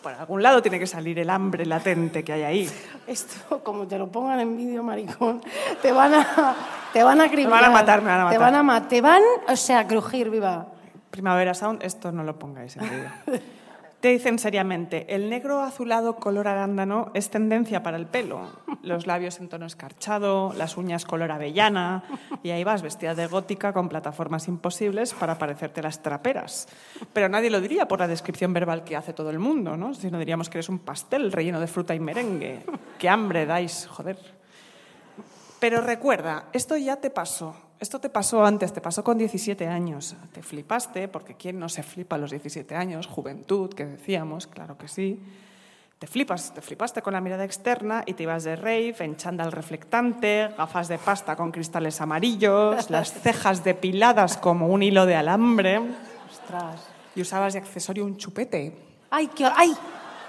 Por algún lado tiene que salir el hambre latente que hay ahí. Esto, como te lo pongan en vídeo, maricón, te van a, te van a acribillar. van a matar, me van a Te matar. van a matar. Te van, o sea, a crujir, viva. Primavera Sound, esto no lo pongáis en vídeo. (laughs) Te dicen seriamente, el negro azulado color arándano es tendencia para el pelo. Los labios en tono escarchado, las uñas color avellana, y ahí vas vestida de gótica con plataformas imposibles para parecerte las traperas. Pero nadie lo diría por la descripción verbal que hace todo el mundo, ¿no? Si no diríamos que eres un pastel relleno de fruta y merengue. ¡Qué hambre dais, joder! Pero recuerda, esto ya te pasó. Esto te pasó antes, te pasó con 17 años. Te flipaste, porque ¿quién no se flipa a los 17 años? Juventud, que decíamos, claro que sí. Te flipas, te flipaste con la mirada externa y te ibas de rave en chándal reflectante, gafas de pasta con cristales amarillos, (laughs) las cejas depiladas como un hilo de alambre Ostras. y usabas de accesorio un chupete. Ay, qué, ay.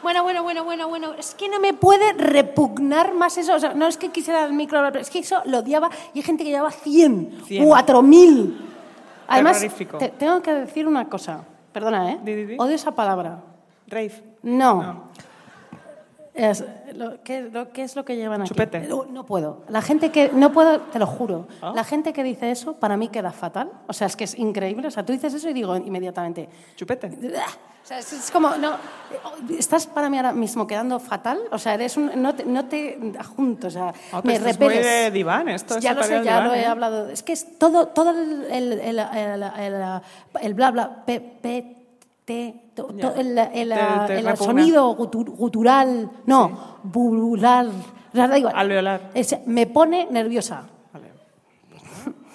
Bueno, bueno, bueno, bueno, bueno. Es que no me puede repugnar más eso. O sea, no es que quisiera el micro, pero es que eso lo odiaba y hay gente que llevaba 100, 100. 4000. Además, te- tengo que decir una cosa. Perdona, ¿eh? Di, di, di. Odio esa palabra. Rave. No. Es, lo, ¿qué, lo- qué es lo que llevan aquí? Chupete. No, no puedo. La gente que... No puedo, te lo juro. ¿Ah? La gente que dice eso, para mí queda fatal. O sea, es que es increíble. O sea, tú dices eso y digo inmediatamente... Chupete. O sea, es, es como... No, estás para mí ahora mismo quedando fatal. O sea, eres un... No te, no te junto, o sea, pero me esto es muy repeles. de diván, esto es Ya lo sé, ya diván, lo he ¿eh? hablado. Es que es todo, todo el, el, el, el, el- el bla bla, p, p, t, to- el, el- Te- te el sonido gutur- gutural, no, burular, da igual. Alveolar. Es- me pone nerviosa. Vale.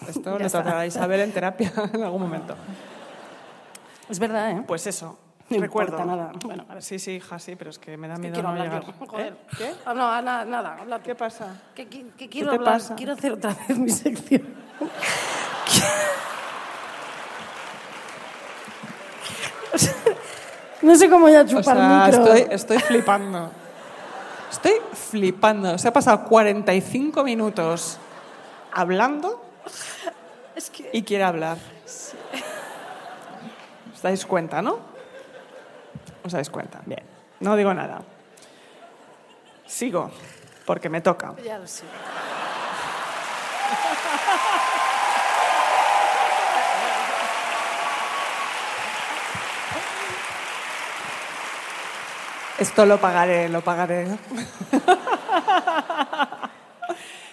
Esto está. tratará a Isabel en terapia (laughs) en algún momento. Es verdad, ¿eh? Pues eso. No recuerdo. importa nada. Bueno. Sí, sí, hija, sí, pero es que me da Que miedo quiero no hablar llegar. yo. Joder. ¿Eh? ¿Qué? Ah, no, nada, nada, habla tú. ¿Qué pasa? Que, que- que quiero te hablar, pasa? quiero hacer otra vez mi sección. (laughs) (laughs) no sé cómo ya O chupar sea, micro. estoy, estoy (laughs) flipando. Estoy flipando. Se ha pasado 45 minutos hablando Es que y quiere hablar. ¿Os dais cuenta, no? ¿Os dais cuenta? Bien. No digo nada. Sigo, porque me toca. ya lo sé. Esto lo pagaré, lo pagaré.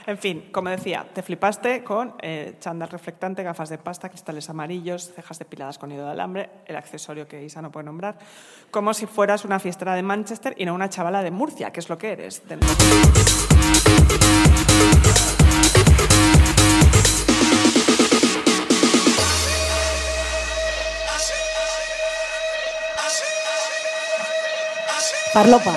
en fin, como decía, te flipaste con eh, chándal reflectante, gafas de pasta, cristales amarillos, cejas depiladas con hilo de alambre, el accesorio que Isa no puede nombrar, como si fueras una fiestera de Manchester y no una chavala de Murcia, que es lo que eres. Parlopa.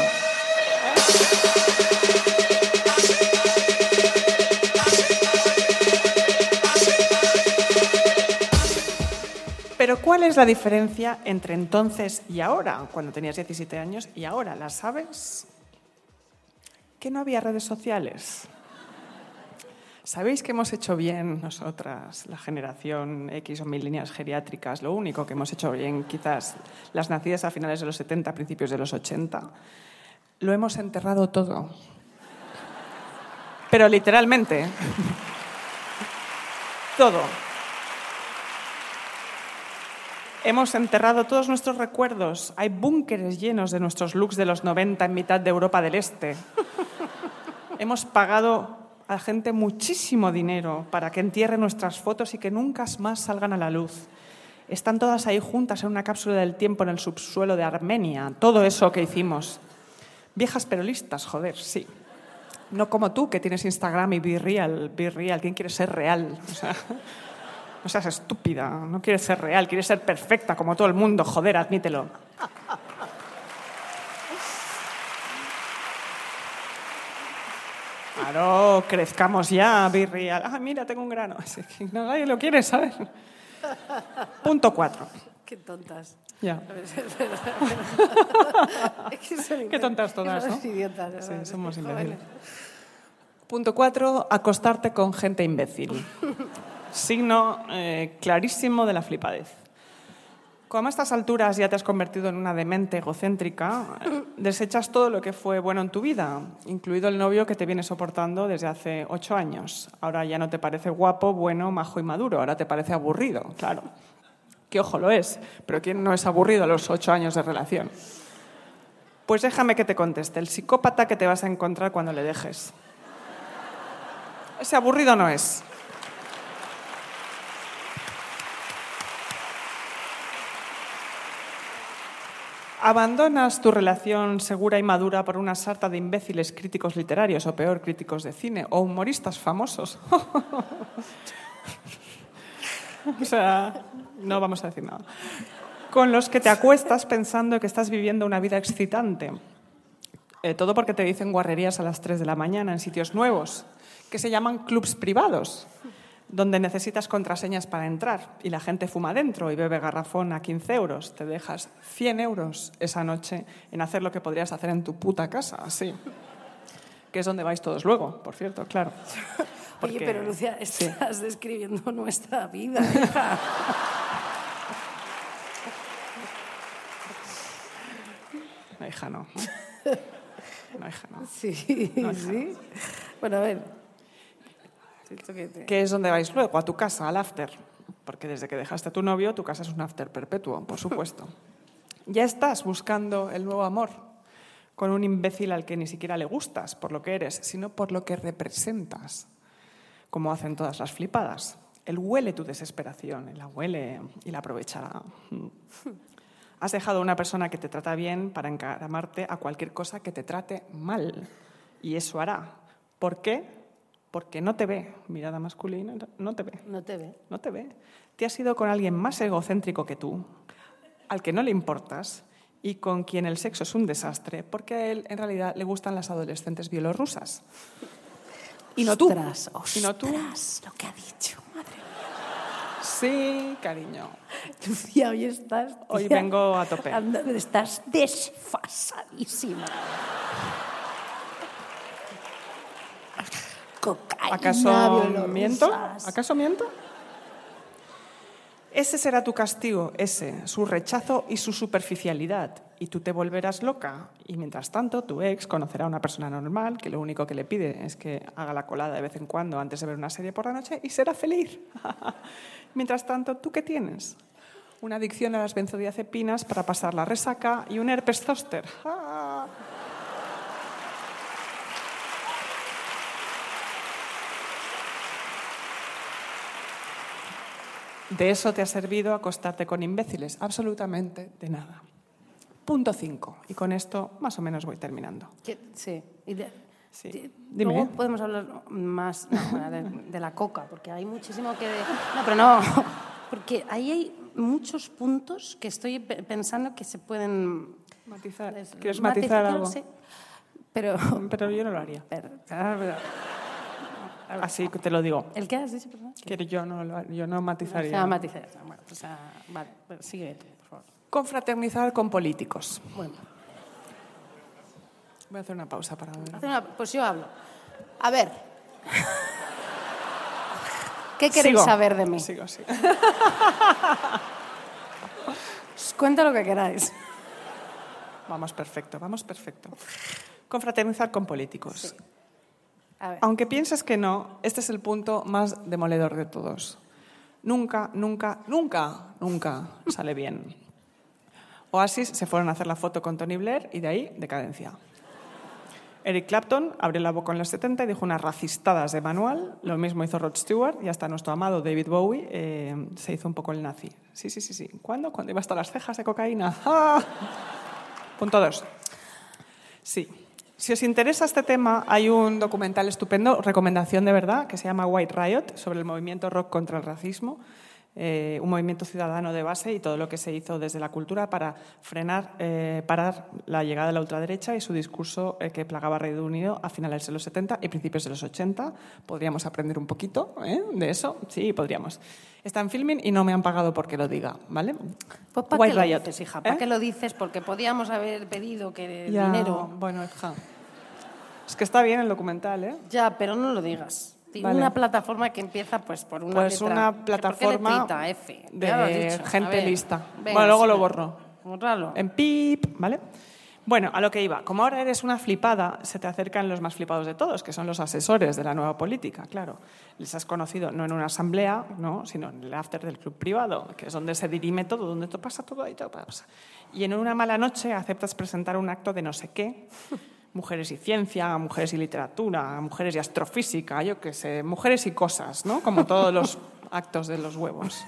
Pero ¿cuál es la diferencia entre entonces y ahora, cuando tenías 17 años y ahora? ¿La sabes? Que no había redes sociales. ¿Sabéis que hemos hecho bien nosotras, la generación X o mil líneas geriátricas? Lo único que hemos hecho bien, quizás las nacidas a finales de los 70, principios de los 80, lo hemos enterrado todo. Pero literalmente. todo. Hemos enterrado todos nuestros recuerdos. Hay búnkeres llenos de nuestros looks de los 90 en mitad de Europa del Este. Hemos pagado a gente muchísimo dinero para que entierre nuestras fotos y que nunca más salgan a la luz. Están todas ahí juntas en una cápsula del tiempo en el subsuelo de Armenia. Todo eso que hicimos. Viejas pero listas, joder, sí. No como tú, que tienes Instagram y Be Real. Be Real. ¿Quién quiere ser real? O sea, no seas estúpida. No quieres ser real. Quieres ser perfecta como todo el mundo. Joder, admítelo. Claro, crezcamos ya, Be Real. Ah, mira, tengo un grano. (laughs) Así que no, nadie lo quiere, ¿sabes? Punto cuatro. Qué tontas. Ya. (laughs) Qué tontas todas, ¿no? Somos idiotas. Somos imbéciles. Punto cuatro, acostarte con gente imbécil. (laughs) Signo eh, clarísimo de la flipadez. Como a estas alturas ya te has convertido en una demente egocéntrica, desechas todo lo que fue bueno en tu vida, incluido el novio que te viene soportando desde hace ocho años. Ahora ya no te parece guapo, bueno, majo y maduro, ahora te parece aburrido, claro. Que ojo lo es, pero ¿quién no es aburrido a los ocho años de relación? Pues déjame que te conteste, el psicópata que te vas a encontrar cuando le dejes. Ese aburrido no es. Abandonas tu relación segura y madura por una sarta de imbéciles críticos literarios o peor, críticos de cine o humoristas famosos. (laughs) o sea, no vamos a decir nada. Con los que te acuestas pensando que estás viviendo una vida excitante. Eh, todo porque te dicen guarrerías a las 3 de la mañana en sitios nuevos, que se llaman clubs privados, donde necesitas contraseñas para entrar y la gente fuma dentro y bebe garrafón a 15 euros. Te dejas 100 euros esa noche en hacer lo que podrías hacer en tu puta casa, así. Que es donde vais todos luego, por cierto, claro. (laughs) Oye, pero Lucia, sí. estás describiendo nuestra vida. (laughs) hija. No, hija, no. No, hija, no. Sí, sí. Bueno, a ver. Que es donde vais luego, a tu casa, al after. Porque desde que dejaste a tu novio, tu casa es un after perpetuo, por supuesto. ya estás buscando el nuevo amor con un imbécil al que ni siquiera le gustas por lo que eres, sino por lo que representas, como hacen todas las flipadas. Él huele tu desesperación, él la huele y la aprovechará. Has dejado a una persona que te trata bien para encaramarte a cualquier cosa que te trate mal. Y eso hará. ¿Por qué? Porque no te ve. Mirada masculina, no te ve. No te ve. No te ve. Te has ido con alguien más egocéntrico que tú, al que no le importas y con quien el sexo es un desastre, porque a él en realidad le gustan las adolescentes bielorrusas. Y no tú. Ostras, Y no tú. ostras, lo que ha dicho, madre. Sí, cariño. Lucía, hoy estás... Hoy vengo a tope. Estás desfasadísima. Cocaína, ¿Acaso miento? ¿Acaso miento? Ese será tu castigo, ese, su rechazo y su superficialidad. Y tú te volverás loca. Y mientras tanto, tu ex conocerá a una persona normal que lo único que le pide es que haga la colada de vez en cuando antes de ver una serie por la noche y será feliz. (laughs) mientras tanto, ¿tú qué tienes? Una adicción a las benzodiazepinas para pasar la resaca y un herpes zóster. (laughs) De eso te ha servido acostarte con imbéciles, absolutamente de nada. Punto 5. Y con esto más o menos voy terminando. Sí. y de- Sí. de- Dime. Luego podemos hablar más no, de, de la coca, porque hay muchísimo que... No, pero no, (laughs) porque ahí hay muchos puntos que estoy pe- pensando que se pueden... Matizar. ¿Quieres matiz- matizar quiero- algo? sí. Pero... Pero yo no lo haría. (laughs) pero- pero- Así que te lo digo. ¿El qué has dicho, perdón? Que yo no, yo no Se matizaría. llama matizar. Bueno, pues, ah, vale, pues sigue por favor. Confraternizar con políticos. Bueno, Voy a hacer una pausa para una- pues yo hablo. A ver. ¿Qué queréis Sigo. saber de mí? Sigo, sigo. Os cuento lo que queráis. Vamos perfecto, vamos perfecto. Confraternizar con políticos. Aunque pienses que no, este es el punto más demoledor de todos. Nunca, nunca, nunca, nunca sale bien. Oasis se fueron a hacer la foto con Tony Blair y de ahí decadencia. Eric Clapton abrió la boca en los 70 y dijo unas racistadas de manual. Lo mismo hizo Rod Stewart y hasta nuestro amado David Bowie eh, se hizo un poco el nazi. Sí, sí, sí, sí. ¿Cuándo? Cuando iba hasta las cejas de cocaína. ¡Ah! (laughs) Punto dos. Sí. Si os interesa este tema, hay un documental estupendo, recomendación de verdad, que se llama White Riot, sobre el movimiento rock contra el racismo, eh, un movimiento ciudadano de base y todo lo que se hizo desde la cultura para frenar, eh, parar la llegada de la ultraderecha y su discurso eh, que plagaba Reino Unido a finales de los 70 y principios de los 80. Podríamos aprender un poquito ¿eh? de eso, sí, podríamos. Está en filming y no me han pagado porque lo diga, ¿vale? Pues ¿para qué lo Riot. dices, hija? ¿Para qué lo dices? Porque podíamos haber pedido que el Ya, dinero... Bueno, hija. Es que está bien el documental, ¿eh? Ya, pero no lo digas. Vale. Una plataforma que empieza pues por una Pues letra. una ¿Por qué plataforma F? de gente ver, lista. venga, Bueno, luego lo borro. Bórralo. En pip, ¿vale? Bueno, a lo que iba. Como ahora eres una flipada, se te acercan los más flipados de todos, que son los asesores de la nueva política, claro. Les has conocido no en una asamblea, no, sino en el after del club privado, que es donde se dirime todo, donde todo pasa todo ahí, todo pasa. Y en una mala noche aceptas presentar un acto de no sé qué, mujeres y ciencia, mujeres y literatura, mujeres y astrofísica, yo qué sé, mujeres y cosas, ¿no? Como todos los (laughs) actos de los huevos.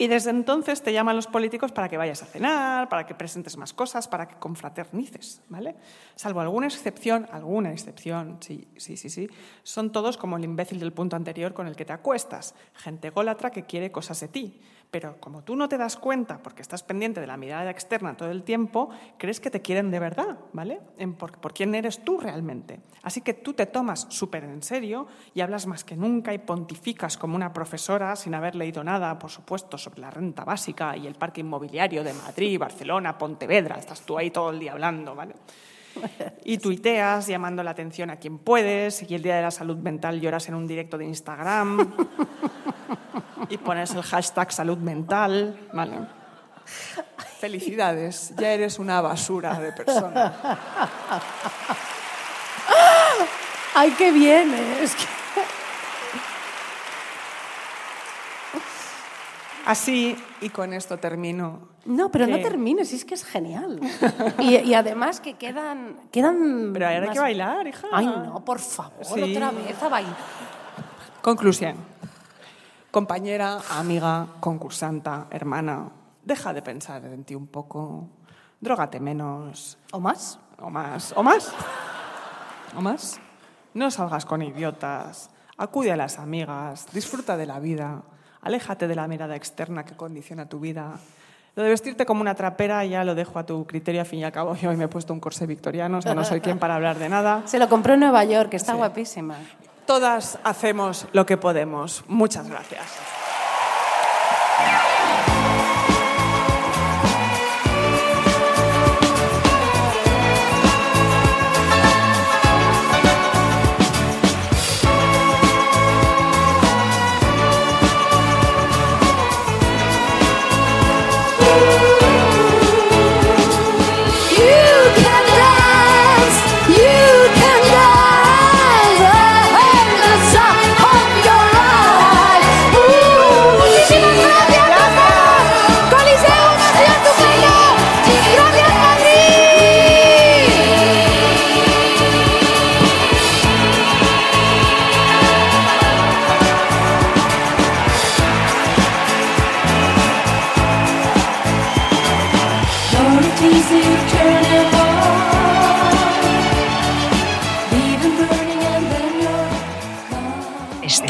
Y desde entonces te llaman los políticos para que vayas a cenar, para que presentes más cosas, para que confraternices, ¿vale? Salvo alguna excepción, alguna excepción, sí, sí, sí, sí, son todos como el imbécil del punto anterior con el que te acuestas, gente gólatra que quiere cosas de ti. Pero como tú no te das cuenta, porque estás pendiente de la mirada externa todo el tiempo, crees que te quieren de verdad, ¿vale? Por, por quién eres tú realmente. Así que tú te tomas súper en serio y hablas más que nunca y pontificas como una profesora sin haber leído nada, por supuesto, sobre la renta básica y el parque inmobiliario de Madrid, Barcelona, Pontevedra. Estás tú ahí todo el día hablando, ¿vale? Y tuiteas llamando la atención a quien puedes y el día de la salud mental lloras en un directo de Instagram y pones el hashtag salud mental, ¿vale? Felicidades, ya eres una basura de persona. ¡Ay, qué bien! eh. Así, y con esto termino. No, pero no ¿Qué? termines, es que es genial. Y, y además que quedan... quedan Pero ahora hay que bailar, hija. Ay, no, por favor, Sí. otra vez a bailar. Conclusión. Compañera, amiga, concursanta, hermana, deja de pensar en ti un poco. Drógate menos. ¿O más? O más. ¿O más? ¿O más? No salgas con idiotas. Acude a las amigas. Disfruta de la vida. Aléjate de la mirada externa que condiciona tu vida. Lo de vestirte como una trapera ya lo dejo a tu criterio. Al fin y al cabo, yo hoy me he puesto un corsé victoriano, o sea, no soy quien para hablar de nada. Se lo compró en Nueva York, está Sí. guapísima. Todas hacemos lo que podemos. Muchas gracias.